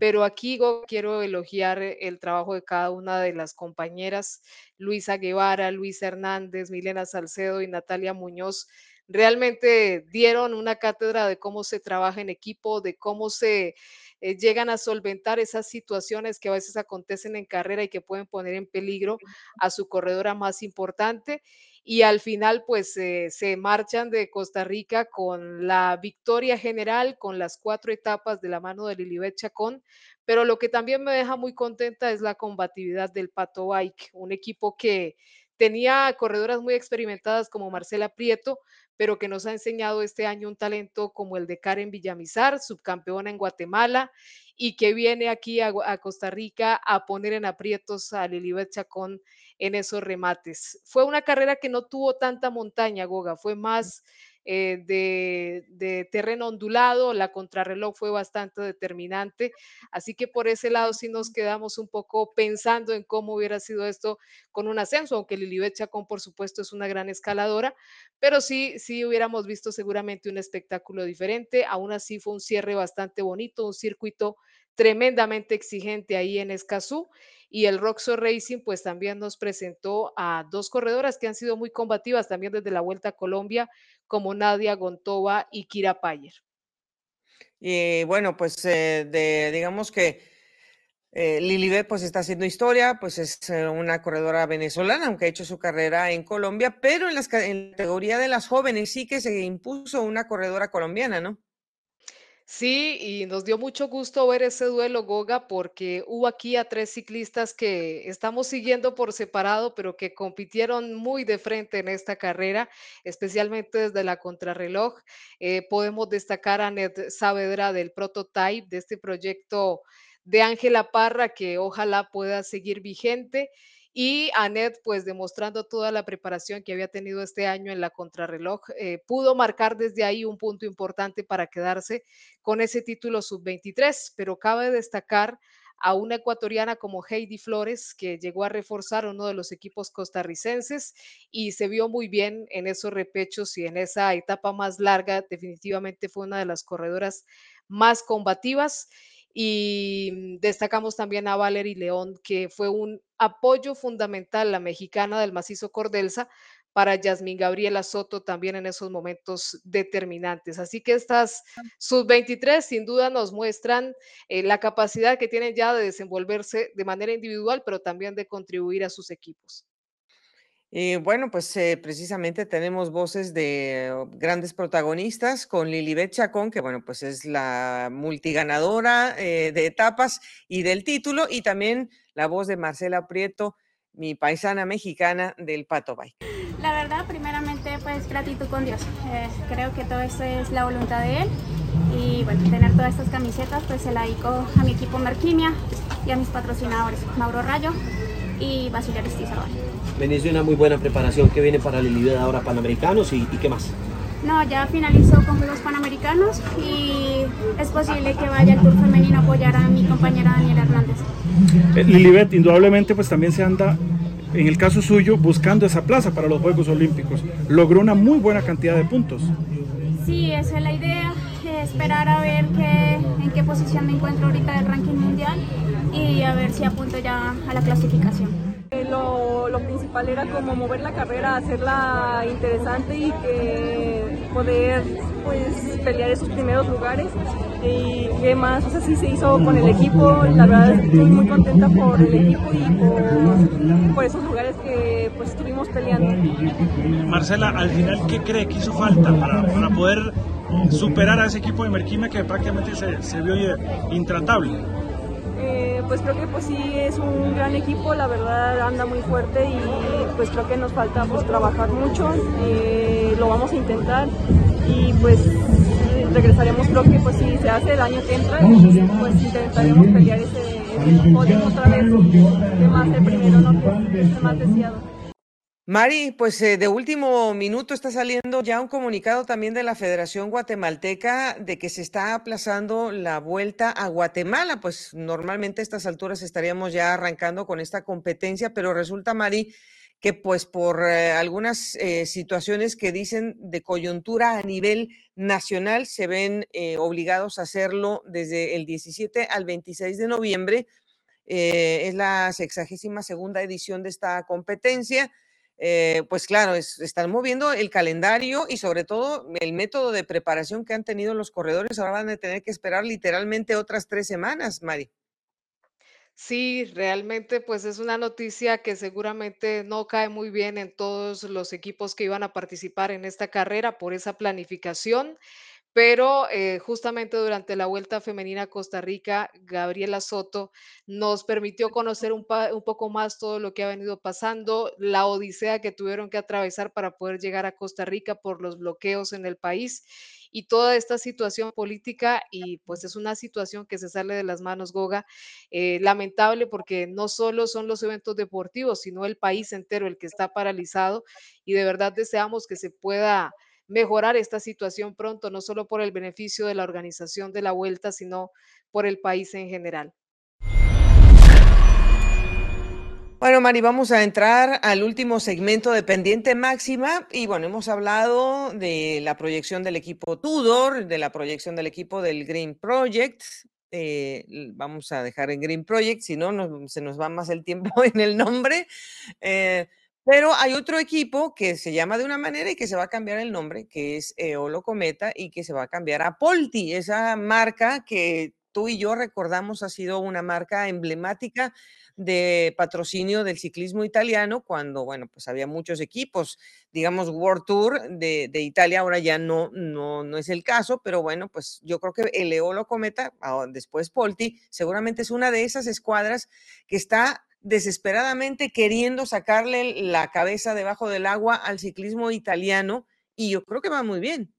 pero aquí quiero elogiar el trabajo de cada una de las compañeras, Luisa Guevara, Luisa Hernández, Milena Salcedo y Natalia Muñoz realmente dieron una cátedra de cómo se trabaja en equipo, de cómo se eh, llegan a solventar esas situaciones que a veces acontecen en carrera y que pueden poner en peligro a su corredora más importante. Y al final, pues eh, se marchan de Costa Rica con la victoria general, con las cuatro etapas de la mano de Lilibet Chacón. Pero lo que también me deja muy contenta es la combatividad del Pato Bike, un equipo que tenía corredoras muy experimentadas como Marcela Prieto, pero que nos ha enseñado este año un talento como el de Karen Villamizar, subcampeona en Guatemala, y que viene aquí a, Costa Rica a poner en aprietos a Lilibet Chacón en esos remates. Fue una carrera que no tuvo tanta montaña, Goga, fue más eh, de, terreno ondulado, la contrarreloj fue bastante determinante, así que por ese lado sí nos quedamos un poco pensando en cómo hubiera sido esto con un ascenso, aunque Lilibet Chacón por supuesto es una gran escaladora, pero sí, sí hubiéramos visto seguramente un espectáculo diferente, aún así fue un cierre bastante bonito, un circuito tremendamente exigente ahí en Escazú y el Roxo Racing pues también nos presentó a dos corredoras que han sido muy combativas también desde la Vuelta a Colombia, como Nadia Gontova y Kira Payer. Y bueno, pues eh, digamos que eh, pues está haciendo historia, pues es eh, una corredora venezolana, aunque ha hecho su carrera en Colombia, pero en la categoría de las jóvenes sí que se impuso una corredora colombiana, ¿no? Sí, y nos dio mucho gusto ver ese duelo, Goga, porque hubo aquí a tres ciclistas que estamos siguiendo por separado, pero que compitieron muy de frente en esta carrera, especialmente desde la contrarreloj. Eh, podemos destacar a Ned Saavedra del Prototype, de este proyecto de Ángela Parra, que ojalá pueda seguir vigente. Y Anet, pues demostrando toda la preparación que había tenido este año en la contrarreloj, eh, pudo marcar desde ahí un punto importante para quedarse con ese título sub-23, pero cabe destacar a una ecuatoriana como Heidi Flores, que llegó a reforzar uno de los equipos costarricenses y se vio muy bien en esos repechos y en esa etapa más larga. Definitivamente fue una de las corredoras más combativas. Y destacamos también a Valerie León, que fue un apoyo fundamental, la mexicana del macizo Cordelsa, para Yasmín Gabriela Soto también en esos momentos determinantes. Así que estas sub-23 sin duda nos muestran eh, la capacidad que tienen ya de desenvolverse de manera individual, pero también de contribuir a sus equipos. Y bueno, pues eh, precisamente tenemos voces de oh, grandes protagonistas con Lilibet Chacón, que bueno, pues es la multiganadora eh, de etapas y del título, y también la voz de Marcela Prieto, mi paisana mexicana del Pato Bike. La verdad, primeramente, pues gratitud con Dios. Eh, creo que todo esto es la voluntad de Él. Y bueno, tener todas estas camisetas, pues se la dedico a mi equipo Merquimia y a mis patrocinadores, Mauro Rayo y Basilio Aristizabal. Venís de una muy buena preparación que viene para el ahora Panamericanos y, y qué más. No, ya finalizó con Juegos Panamericanos y es posible que vaya al Tour Femenino a apoyar a mi compañera Daniela Hernández. Eh, Lilibet, indudablemente pues también se anda, en el caso suyo, buscando esa plaza para los Juegos Olímpicos. Logró una muy buena cantidad de puntos. Sí, esa es la idea, esperar a ver qué, en qué posición me encuentro ahorita del ranking mundial y a ver si apunto ya a la clasificación. Eh, lo, lo, principal era como mover la carrera, hacerla interesante y que poder pues pelear esos primeros lugares. Y qué más, o sea, sí se hizo con el equipo, la verdad estoy muy contenta por el equipo y por, por esos lugares que pues estuvimos peleando. Marcela, al final, ¿qué cree que hizo falta para, para poder superar a ese equipo de Merquima que prácticamente se, se vio intratable? Eh, pues creo que pues sí es un gran equipo, la verdad anda muy fuerte y pues creo que nos falta pues trabajar mucho, eh, lo vamos a intentar y pues regresaremos creo que pues si se hace el año que entra pues intentaremos pelear ese, ese podio otra vez, que más el primero no que es más deseado. Mari, pues eh, de último minuto está saliendo ya un comunicado también de la Federación Guatemalteca de que se está aplazando la vuelta a Guatemala. Pues normalmente a estas alturas estaríamos ya arrancando con esta competencia, pero resulta, Mari, que pues por eh, algunas eh, situaciones que dicen de coyuntura a nivel nacional se ven eh, obligados a hacerlo desde el 17 al 26 de noviembre. Es la sexagésima segunda edición de esta competencia. Eh, pues claro, es, están moviendo el calendario y sobre todo el método de preparación que han tenido los corredores. Ahora van a tener que esperar literalmente otras tres semanas, Mari. Sí, realmente pues es una noticia que seguramente no cae muy bien en todos los equipos que iban a participar en esta carrera por esa planificación. Pero eh, justamente durante la Vuelta Femenina a Costa Rica, Gabriela Soto nos permitió conocer un, un, poco más todo lo que ha venido pasando, la odisea que tuvieron que atravesar para poder llegar a Costa Rica por los bloqueos en el país y toda esta situación política y pues es una situación que se sale de las manos, Goga, eh, lamentable porque no solo son los eventos deportivos, sino el país entero el que está paralizado y de verdad deseamos que se pueda mejorar esta situación pronto, no solo por el beneficio de la organización de la vuelta, sino por el país en general. Bueno, Mari, vamos a entrar al último segmento de pendiente máxima y bueno, hemos hablado de la proyección del equipo Tudor, de la proyección del equipo del Green Project. Eh, vamos a dejar en Green Project, si no, se nos va más el tiempo en el nombre. Eh, pero hay otro equipo que se llama de una manera y que se va a cambiar el nombre, que es Eolo Cometa y que se va a cambiar a Polti, esa marca que tú y yo recordamos ha sido una marca emblemática de patrocinio del ciclismo italiano cuando, bueno, pues había muchos equipos, digamos, World Tour de, de Italia, ahora ya no, no, no es el caso, pero bueno, pues yo creo que el Eolo Cometa, ah, después Polti, seguramente es una de esas escuadras que está desesperadamente queriendo sacarle la cabeza debajo del agua al ciclismo italiano y yo creo que va muy bien.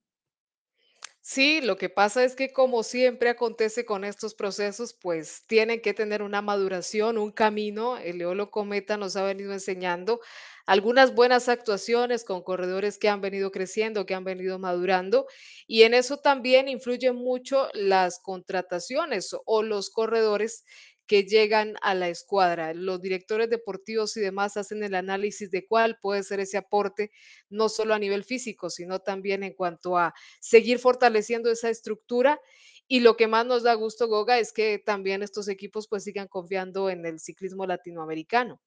Sí, lo que pasa es que como siempre acontece con estos procesos, pues tienen que tener una maduración, un camino. El Eolo Cometa nos ha venido enseñando algunas buenas actuaciones con corredores que han venido creciendo, que han venido madurando, y en eso también influyen mucho las contrataciones o los corredores que llegan a la escuadra. Los directores deportivos y demás hacen el análisis de cuál puede ser ese aporte, no solo a nivel físico, sino también en cuanto a seguir fortaleciendo esa estructura. Y lo que más nos da gusto, Goga, es que también estos equipos pues sigan confiando en el ciclismo latinoamericano.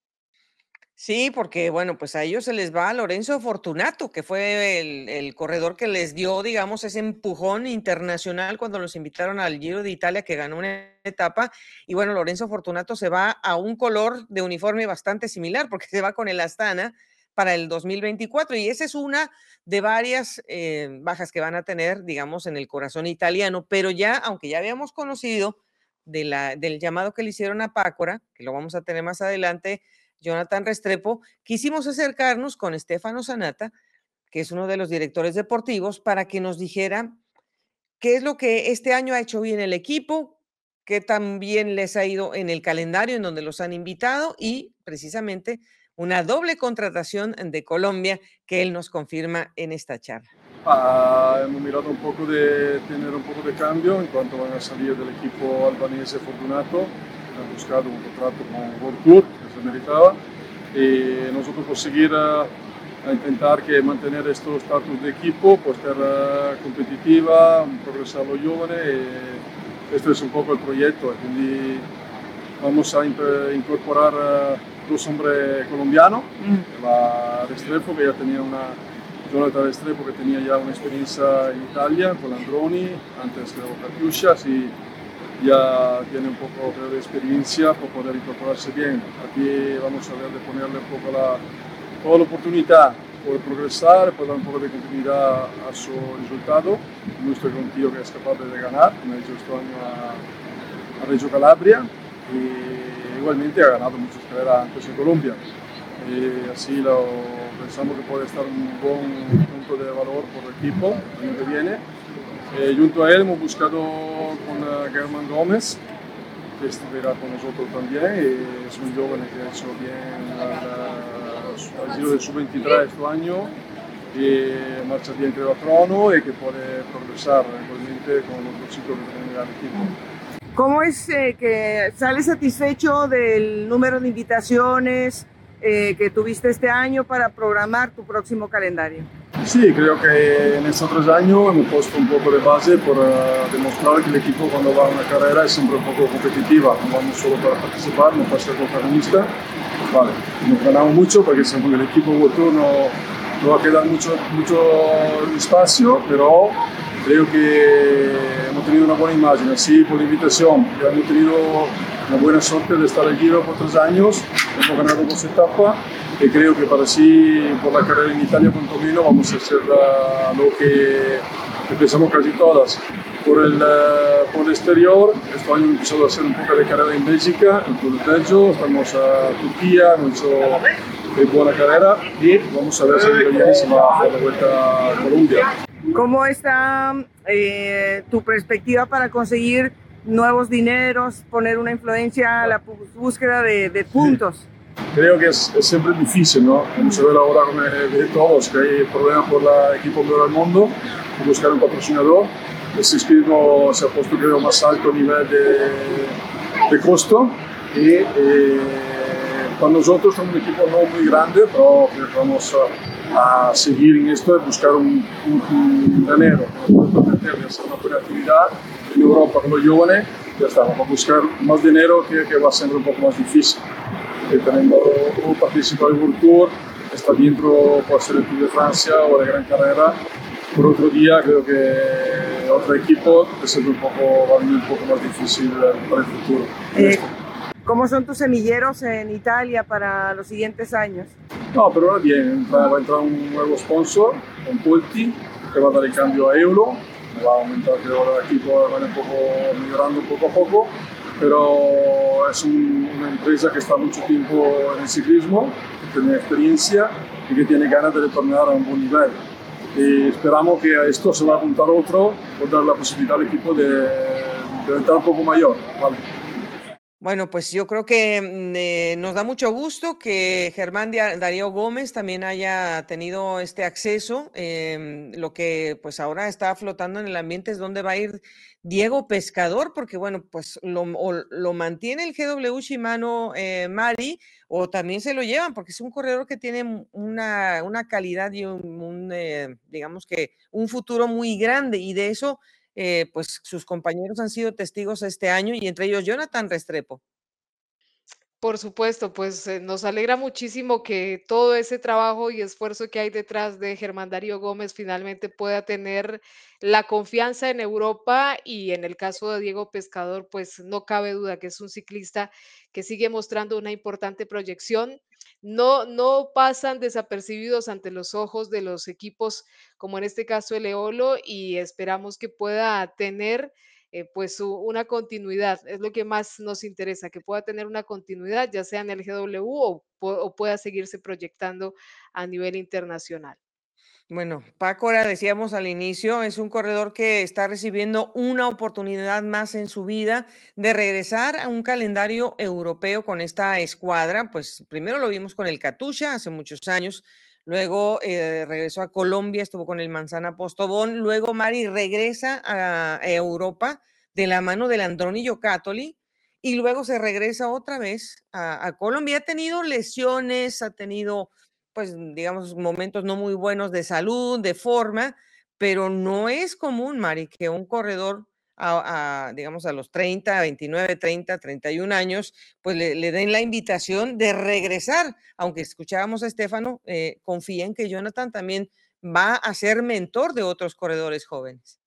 Sí, porque bueno, pues a ellos se les va Lorenzo Fortunato, que fue el, el, corredor que les dio, digamos, ese empujón internacional cuando los invitaron al Giro de Italia, que ganó una etapa. Y bueno, Lorenzo Fortunato se va a un color de uniforme bastante similar, porque se va con el Astana, para el 2024 y esa es una de varias eh, bajas que van a tener, digamos, en el corazón italiano, pero ya, aunque ya habíamos conocido de del llamado que le hicieron a Pácora, que lo vamos a tener más adelante, Jonathan Restrepo, quisimos acercarnos con Estefano Sanata, que es uno de los directores deportivos, para que nos dijera qué es lo que este año ha hecho bien el equipo, qué también les ha ido en el calendario en donde los han invitado y precisamente una doble contratación de Colombia que él nos confirma en esta charla. Ah, hemos mirado un poco de tener un poco de cambio en cuanto van a salir del equipo albanese Fortunato, han buscado un contrato con World Tour se meritaba y nosotros por seguir a, a intentar que mantener estos estatus de equipo, pues ser uh, competitiva, progresar los jóvenes. Y este es un poco el proyecto, quindi vamos a incorporar uh, dos hombres colombianos, mm. la Restrepo que ya tenía una Jonathan Restrepo que tenía ya una experiencia en Italia con Androni, antes de Catiuscia, así ya tiene un poco de experiencia para poder incorporarse bien. Aquí vamos a ver de ponerle un poco la, toda la oportunidad por progresar, por dar un poco de continuidad a su resultado. Nuestro es un tío que es capaz de ganar, como ha hecho este año a, a Reggio Calabria y igualmente ha ganado muchas carreras antes en Colombia. Y así lo, pensamos que puede estar un buen punto de valor por el equipo el año que viene. Eh, junto a él hemos buscado con uh, Germán Gómez, que estará con nosotros también. Es un joven que ha hecho bien la, giro del sub-23 este año y marcha bien creo a trono y que puede progresar igualmente con los chicos que tienen el equipo. ¿Cómo es eh, que sales satisfecho del número de invitaciones eh, que tuviste este año para programar tu próximo calendario? Sí, creo que en estos tres años hemos puesto un poco de base por uh, demostrar que el equipo cuando va a una carrera es siempre un poco competitiva, no vamos solo para participar, no para ser protagonista. Vale, nos ganamos mucho porque siempre el equipo World no, no va a quedar mucho, mucho espacio, pero creo que hemos tenido una buena imagen, así por invitación, hemos tenido una buena suerte de estar aquí por tres años, hemos ganado dos etapas y creo que para sí, por la carrera en Italia, punto menos, vamos a hacer lo que, pensamos casi todas. Por el, uh, por el exterior, este año hemos empezado a hacer un poco de carrera en Bélgica, en Belgio, estamos a Turquía, hemos hecho de buena carrera y vamos a ver si va a la vuelta a Colombia. ¿Cómo está eh, tu perspectiva para conseguir nuevos dineros, poner una influencia a la búsqueda de, de puntos? Creo que es, es, siempre difícil, ¿no? A ver ahora, como de todos, que hay problemas por el equipo peor del mundo, buscar un patrocinador. Ese inscrito se ha puesto, creo, más alto nivel de, de costo y eh, para nosotros somos un equipo no muy grande, pero vamos a, seguir en esto de buscar un, un, de hacer una buena actividad en Europa con los jóvenes, ya está, vamos a buscar más dinero que, que va a ser un poco más difícil. Eh, tenemos o participar en World Tour, está dentro, puede ser el Tour de Francia o la Gran Carrera. Por otro día, creo que otro equipo es un poco, va a venir un poco más difícil para el futuro. ¿Cómo son tus semilleros en Italia para los siguientes años? No, pero va bien, va a entrar un nuevo sponsor, un Pulti, que va a dar el cambio a euro, va a aumentar creo el equipo, va un poco mejorando poco a poco, pero es un, una empresa que está mucho tiempo en el ciclismo, que tiene experiencia y que tiene ganas de retornar a un buen nivel. Y esperamos que a esto se va a apuntar otro por dar la posibilidad al equipo de, de entrar un poco mayor. ¿vale? Bueno, pues yo creo que eh, nos da mucho gusto que Germán Darío Gómez también haya tenido este acceso. Eh, lo que pues ahora está flotando en el ambiente es dónde va a ir Diego Pescador, porque bueno, pues lo, lo mantiene el GW Shimano eh, Mari o también se lo llevan, porque es un corredor que tiene una, una calidad y un, un eh, digamos que un futuro muy grande y de eso eh, pues sus compañeros han sido testigos este año y entre ellos Jonathan Restrepo. Por supuesto, pues eh, nos alegra muchísimo que todo ese trabajo y esfuerzo que hay detrás de Germán Darío Gómez finalmente pueda tener la confianza en Europa y en el caso de Diego Pescador, pues no cabe duda que es un ciclista que sigue mostrando una importante proyección. No, no pasan desapercibidos ante los ojos de los equipos, como en este caso el Eolo, y esperamos que pueda tener eh, pues una continuidad. Es lo que más nos interesa, que pueda tener una continuidad, ya sea en el GW o pueda seguirse proyectando a nivel internacional. Bueno, Pácora, decíamos al inicio, es un corredor que está recibiendo una oportunidad más en su vida de regresar a un calendario europeo con esta escuadra. Pues primero lo vimos con el Katusha hace muchos años, luego eh, regresó a Colombia, estuvo con el Manzana Postobón, luego Mari regresa a Europa de la mano del Androni Yocatoli y luego se regresa otra vez a, a Colombia. Ha tenido lesiones, ha tenido pues, digamos, momentos no muy buenos de salud, de forma, pero no es común, Mari, que un corredor, a, a, digamos, a los 30, 29, 30, 31 años, pues le, den la invitación de regresar, aunque escuchábamos a Estefano, eh, confía en que Jonathan también va a ser mentor de otros corredores jóvenes.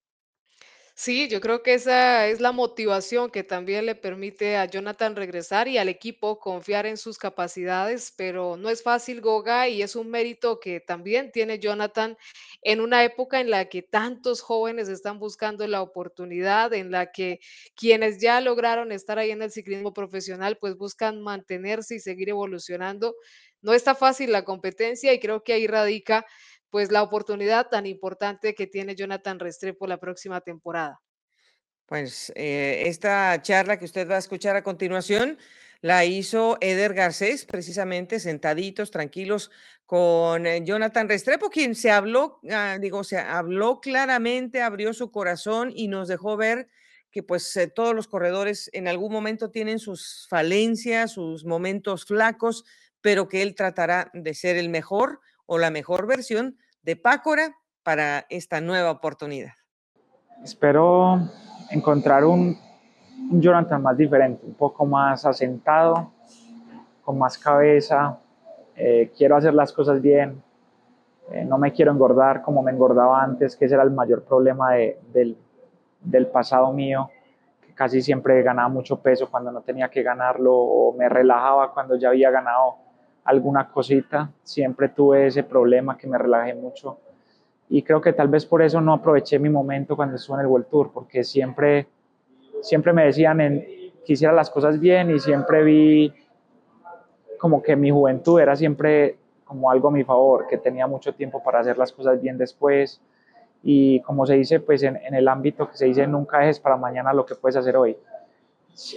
Sí, yo creo que esa es la motivación que también le permite a Jonathan regresar y al equipo confiar en sus capacidades, pero no es fácil, Goga, y es un mérito que también tiene Jonathan en una época en la que tantos jóvenes están buscando la oportunidad, en la que quienes ya lograron estar ahí en el ciclismo profesional, pues buscan mantenerse y seguir evolucionando. No está fácil la competencia y creo que ahí radica pues la oportunidad tan importante que tiene Jonathan Restrepo la próxima temporada. Pues eh, esta charla que usted va a escuchar a continuación la hizo Eder Garcés, precisamente sentaditos, tranquilos, con eh, Jonathan Restrepo, quien se habló, ah, digo, se habló claramente, abrió su corazón y nos dejó ver que pues eh, todos los corredores en algún momento tienen sus falencias, sus momentos flacos, pero que él tratará de ser el mejor o la mejor versión de Pácora para esta nueva oportunidad. Espero encontrar un, un Jonathan más diferente, un poco más asentado, con más cabeza. Eh, quiero hacer las cosas bien. Eh, no me quiero engordar como me engordaba antes, que ese era el mayor problema de, del, del pasado mío. Que casi siempre ganaba mucho peso cuando no tenía que ganarlo o me relajaba cuando ya había ganado alguna cosita. Siempre tuve ese problema que me relajé mucho y creo que tal vez por eso no aproveché mi momento cuando estuve en el World Tour, porque siempre, siempre me decían en, que hiciera las cosas bien y siempre vi como que mi juventud era siempre como algo a mi favor, que tenía mucho tiempo para hacer las cosas bien después y como se dice pues en, en el ámbito que se dice nunca dejes para mañana lo que puedes hacer hoy.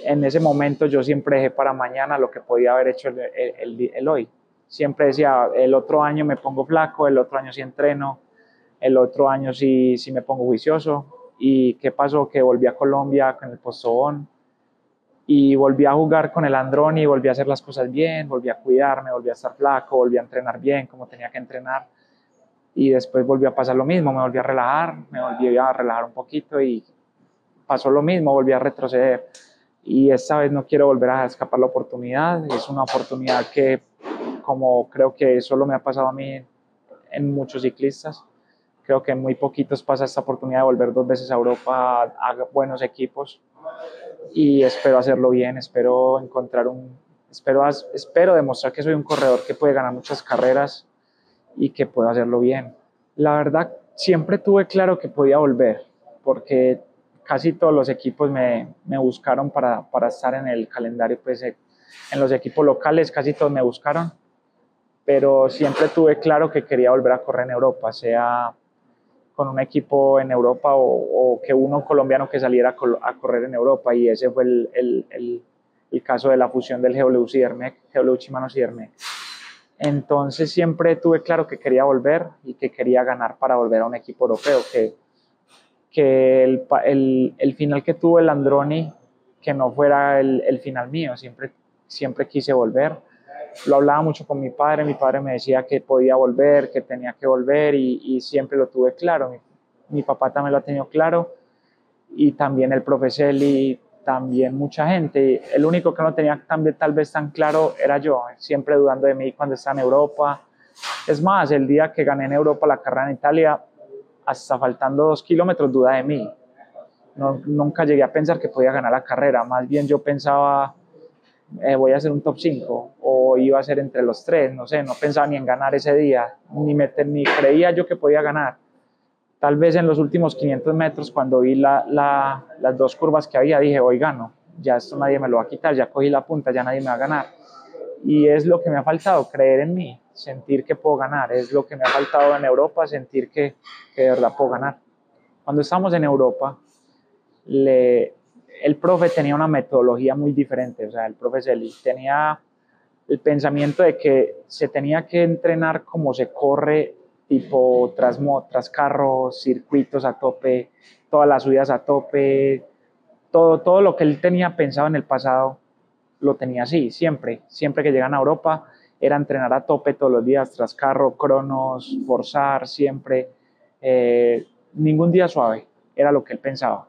En ese momento yo siempre dejé para mañana lo que podía haber hecho el, el, el, el hoy. Siempre decía, el otro año me pongo flaco, el otro año sí entreno, el otro año sí, sí me pongo juicioso. ¿Y qué pasó? Que volví a Colombia con el postobón y volví a jugar con el Androni, volví a hacer las cosas bien, volví a cuidarme, volví a estar flaco, volví a entrenar bien como tenía que entrenar. Y después volvió a pasar lo mismo, me volví a relajar, me volví a relajar un poquito y pasó lo mismo, volví a retroceder. Y esta vez no quiero volver a escapar la oportunidad, es una oportunidad que como creo que solo me ha pasado a mí en muchos ciclistas, Creo que muy poquitos pasa esta oportunidad de volver dos veces a Europa a buenos equipos y espero hacerlo bien, espero encontrar un, espero, espero demostrar que soy un corredor que puede ganar muchas carreras y que puedo hacerlo bien. La verdad, siempre tuve claro que podía volver, porque casi todos los equipos me, buscaron para, estar en el calendario, pues en los equipos locales casi todos me buscaron, pero siempre tuve claro que quería volver a correr en Europa, sea con un equipo en Europa o, que uno colombiano que saliera a correr en Europa y ese fue el caso de la fusión del GW Cidermec, GW Chimano Cidermec. Entonces siempre tuve claro que quería volver y que quería ganar para volver a un equipo europeo, que, que el, el, el final que tuvo el Androni, que no fuera el, el final mío, siempre, siempre quise volver lo hablaba mucho con mi padre, mi padre me decía que podía volver, que tenía que volver y, y siempre lo tuve claro. Mi, mi, papá también lo ha tenido claro y también el profesor y también mucha gente. El único que no tenía también, tal vez tan claro era yo, siempre dudando de mí cuando estaba en Europa. Es más, el día que gané en Europa la carrera en Italia, hasta faltando dos kilómetros, duda de mí. No, nunca llegué a pensar que podía ganar la carrera, más bien yo pensaba, eh, voy a hacer un top 5 o iba a ser entre los tres, no sé, no pensaba ni en ganar ese día, ni, ni creía yo que podía ganar. Tal vez en los últimos 500 metros, cuando vi la, la, las dos curvas que había, dije, hoy gano, ya esto nadie me lo va a quitar, ya cogí la punta, ya nadie me va a ganar. Y es lo que me ha faltado, creer en mí, sentir que puedo ganar, es lo que me ha faltado en Europa, sentir que, que verdad puedo ganar. Cuando estamos en Europa, el profe tenía una metodología muy diferente, o sea, el profe Celi tenía el pensamiento de que se tenía que entrenar como se corre, tipo tras, tras carros, circuitos a tope, todas las subidas a tope, todo, todo lo que él tenía pensado en el pasado lo tenía así, siempre, siempre que llegan a Europa era entrenar a tope todos los días, tras carro, cronos, forzar, siempre, eh, ningún día suave, era lo que él pensaba.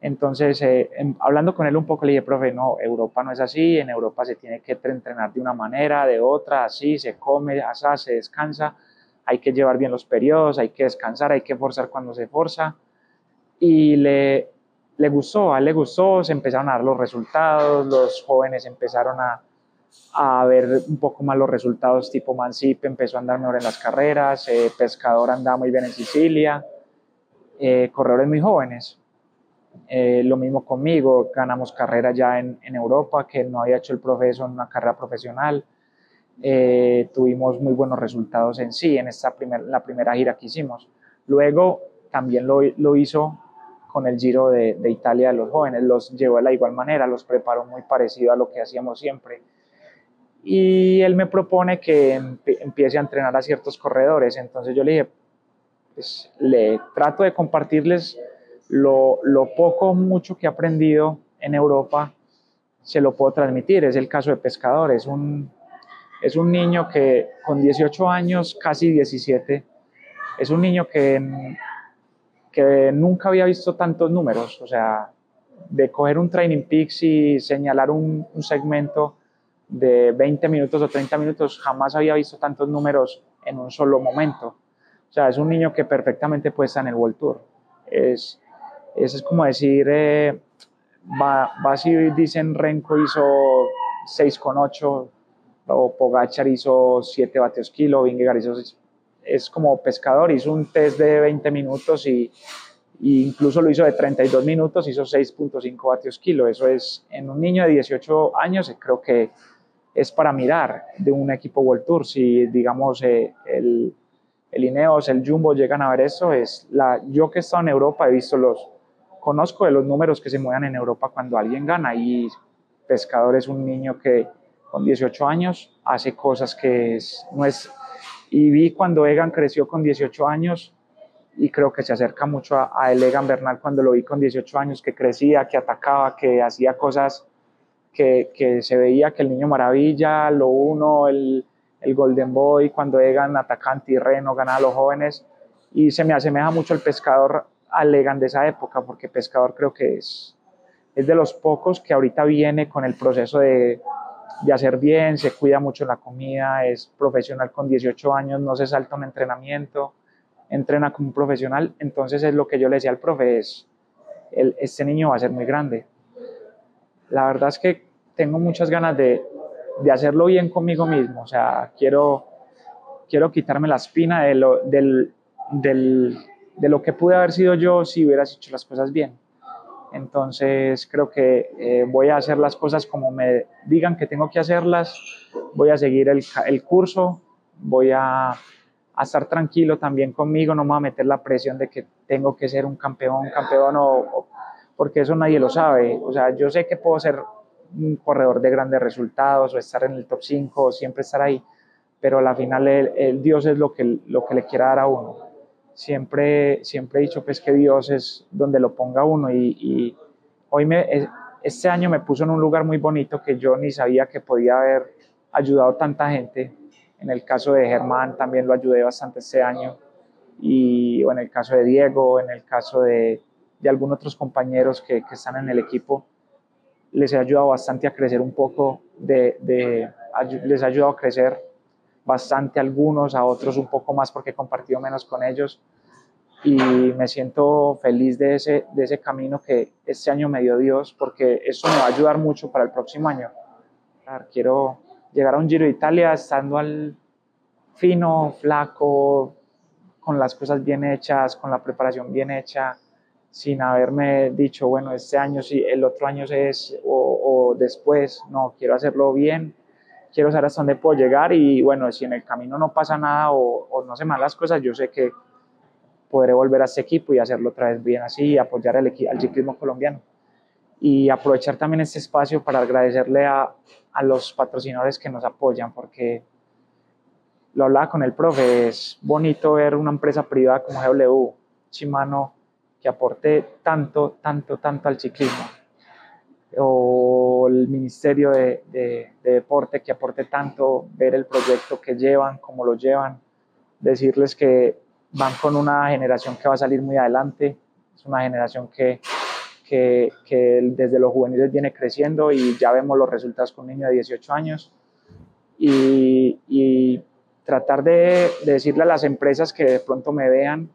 Entonces, eh, hablando con él un poco, le dije, profe, no, Europa no es así, en Europa se tiene que entrenar de una manera, de otra, así, se come, así, se descansa, hay que llevar bien los periodos, hay que descansar, hay que forzar cuando se forza. Y le, le gustó, a él le gustó, se empezaron a dar los resultados, los jóvenes empezaron a, a ver un poco más los resultados, tipo Mansip empezó a andar mejor en las carreras, eh, Pescador andaba muy bien en Sicilia, eh, corredores muy jóvenes. Eh, lo mismo conmigo, ganamos carrera ya en, Europa, que no había hecho el proceso en una carrera profesional. Eh, tuvimos muy buenos resultados en sí, en esta primer, la primera gira que hicimos. Luego también lo, lo hizo con el Giro de, Italia de los jóvenes, los llevó de la igual manera, los preparó muy parecido a lo que hacíamos siempre. Y él me propone que empiece a entrenar a ciertos corredores, entonces yo le dije, pues le trato de compartirles lo, lo poco mucho que he aprendido en Europa se lo puedo transmitir. Es el caso de Pescador, es un, es un niño que con 18 años, casi 17, es un niño que, que nunca había visto tantos números, o sea, de coger un Training Peaks y señalar un, segmento de 20 minutos o 30 minutos, jamás había visto tantos números en un solo momento. O sea, es un niño que perfectamente puede estar en el World Tour. Es, es como decir, eh, va, va si dicen Renko hizo 6,8 o Pogachar hizo 7 vatios kilo, Vingegaard hizo es como pescador, hizo un test de 20 minutos y, incluso lo hizo de 32 minutos, hizo 6.5 vatios kilo. Eso es, en un niño de 18 años, creo que es para mirar de un equipo World Tour. Si, digamos, eh, el, el Ineos, el Jumbo llegan a ver eso, es la, yo que he estado en Europa he visto los, conozco de los números que se mueven en Europa cuando alguien gana y Pescador es un niño que con 18 años hace cosas que es, no es... Y vi cuando Egan creció con 18 años y creo que se acerca mucho a, a el Egan Bernal cuando lo vi con 18 años, que crecía, que atacaba, que hacía cosas que, que se veía que el niño maravilla, lo uno, el, el Golden Boy, cuando Egan atacante y Reno ganaba a los jóvenes. Y se me asemeja mucho el pescador alegan de esa época, porque Pescador creo que es, es de los pocos que ahorita viene con el proceso de, de hacer bien, se cuida mucho la comida, es profesional con 18 años, no se salta un entrenamiento, entrena como un profesional, entonces es lo que yo le decía al profe, es, el, este niño va a ser muy grande. La verdad es que tengo muchas ganas de, de hacerlo bien conmigo mismo, o sea, quiero, quiero quitarme la espina de lo, del, del de lo que pude haber sido yo si hubieras hecho las cosas bien. Entonces creo que eh, voy a hacer las cosas como me digan que tengo que hacerlas, voy a seguir el, el curso, voy a, a, estar tranquilo también conmigo, no me voy a meter la presión de que tengo que ser un campeón, campeón, o, porque eso nadie lo sabe. O sea, yo sé que puedo ser un corredor de grandes resultados o estar en el top 5 o siempre estar ahí, pero al final el, el Dios es lo que, lo que le quiera dar a uno siempre, siempre he dicho pues que Dios es donde lo ponga uno y, hoy me, este año me puso en un lugar muy bonito que yo ni sabía que podía haber ayudado tanta gente. En el caso de Germán también lo ayudé bastante este año y o en el caso de Diego, en el caso de, de algunos otros compañeros que, que, están en el equipo, les he ayudado bastante a crecer un poco, de, les ha ayudado a crecer bastante a algunos, a otros un poco más porque he compartido menos con ellos y me siento feliz de ese, de ese camino que este año me dio Dios porque eso me va a ayudar mucho para el próximo año. Quiero llegar a un Giro de Italia estando al fino, flaco, con las cosas bien hechas, con la preparación bien hecha, sin haberme dicho, bueno, este año sí, el otro año es, o, o después, no, quiero hacerlo bien, quiero saber hasta dónde puedo llegar y bueno, si en el camino no pasa nada o, o no se mal las cosas, yo sé que podré volver a este equipo y hacerlo otra vez bien así y apoyar al, al ciclismo colombiano. Y aprovechar también este espacio para agradecerle a, a los patrocinadores que nos apoyan, porque lo hablaba con el profe, es bonito ver una empresa privada como GW, Shimano, que aporte tanto, tanto, tanto al ciclismo, o el Ministerio de, de, de, Deporte que aporte tanto, ver el proyecto que llevan, cómo lo llevan, decirles que van con una generación que va a salir muy adelante, es una generación que, que, que desde los juveniles viene creciendo y ya vemos los resultados con un niño de 18 años. Y, y tratar de, de, decirle a las empresas que de pronto me vean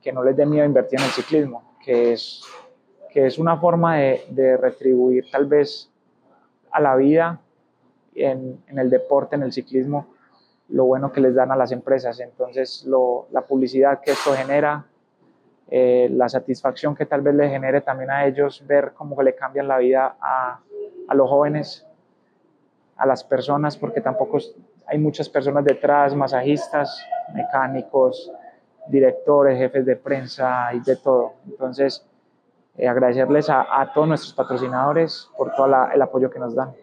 que no les dé miedo invertir en el ciclismo, que es, que es una forma de, retribuir tal vez a la vida en, el deporte, en el ciclismo, lo bueno que les dan a las empresas. Entonces, la publicidad que esto genera, eh, la satisfacción que tal vez le genere también a ellos, ver cómo le cambian la vida a, a los jóvenes, a las personas, porque tampoco hay muchas personas detrás, masajistas, mecánicos, directores, jefes de prensa y de todo. Entonces, eh, agradecerles a, todos nuestros patrocinadores por todo el apoyo que nos dan.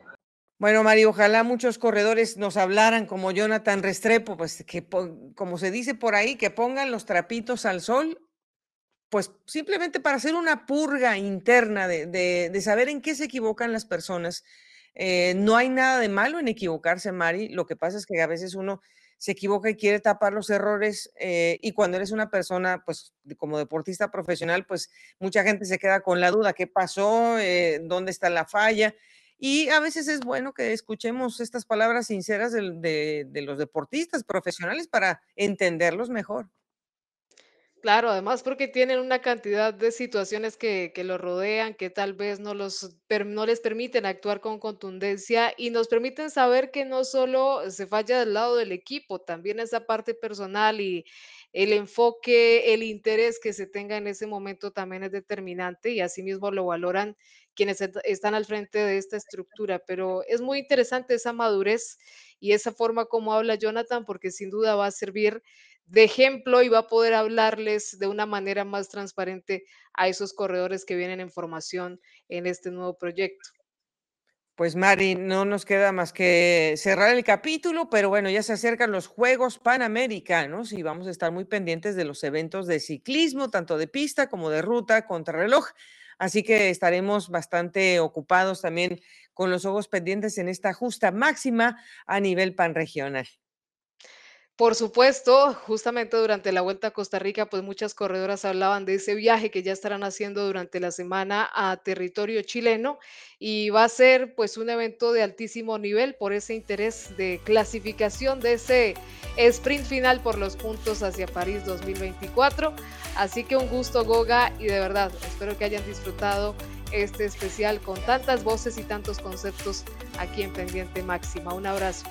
Bueno, Mari, ojalá muchos corredores nos hablaran como Jonathan Restrepo, pues que como se dice por ahí, que pongan los trapitos al sol, pues simplemente para hacer una purga interna de, de, de saber en qué se equivocan las personas. Eh, no hay nada de malo en equivocarse, Mari. Lo que pasa es que a veces uno se equivoca y quiere tapar los errores eh, y cuando eres una persona, pues como deportista profesional, pues mucha gente se queda con la duda, ¿qué pasó? Eh, ¿Dónde está la falla? Y a veces es bueno que escuchemos estas palabras sinceras de, los deportistas profesionales para entenderlos mejor. Claro, además porque tienen una cantidad de situaciones que, que los rodean, que tal vez no, los, no les permiten actuar con contundencia y nos permiten saber que no solo se falla del lado del equipo, también esa parte personal y el enfoque, el interés que se tenga en ese momento también es determinante y asimismo lo valoran quienes están al frente de esta estructura. Pero es muy interesante esa madurez y esa forma como habla Jonathan porque sin duda va a servir de ejemplo y va a poder hablarles de una manera más transparente a esos corredores que vienen en formación en este nuevo proyecto. Pues Mari, no nos queda más que cerrar el capítulo, pero bueno, ya se acercan los Juegos Panamericanos y vamos a estar muy pendientes de los eventos de ciclismo, tanto de pista como de ruta, contrarreloj. Así que estaremos bastante ocupados también con los ojos pendientes en esta justa máxima a nivel panregional. Por supuesto, justamente durante la Vuelta a Costa Rica, pues muchas corredoras hablaban de ese viaje que ya estarán haciendo durante la semana a territorio chileno y va a ser pues un evento de altísimo nivel por ese interés de clasificación de ese sprint final por los puntos hacia París 2024. Así que un gusto Goga y de verdad espero que hayan disfrutado este especial con tantas voces y tantos conceptos aquí en Pendiente Máxima. Un abrazo.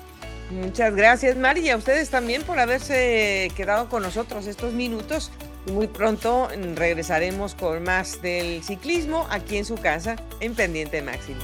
Muchas gracias, Mari, y a ustedes también por haberse quedado con nosotros estos minutos. Y muy pronto regresaremos con más del ciclismo aquí en su casa en Pendiente Máximo.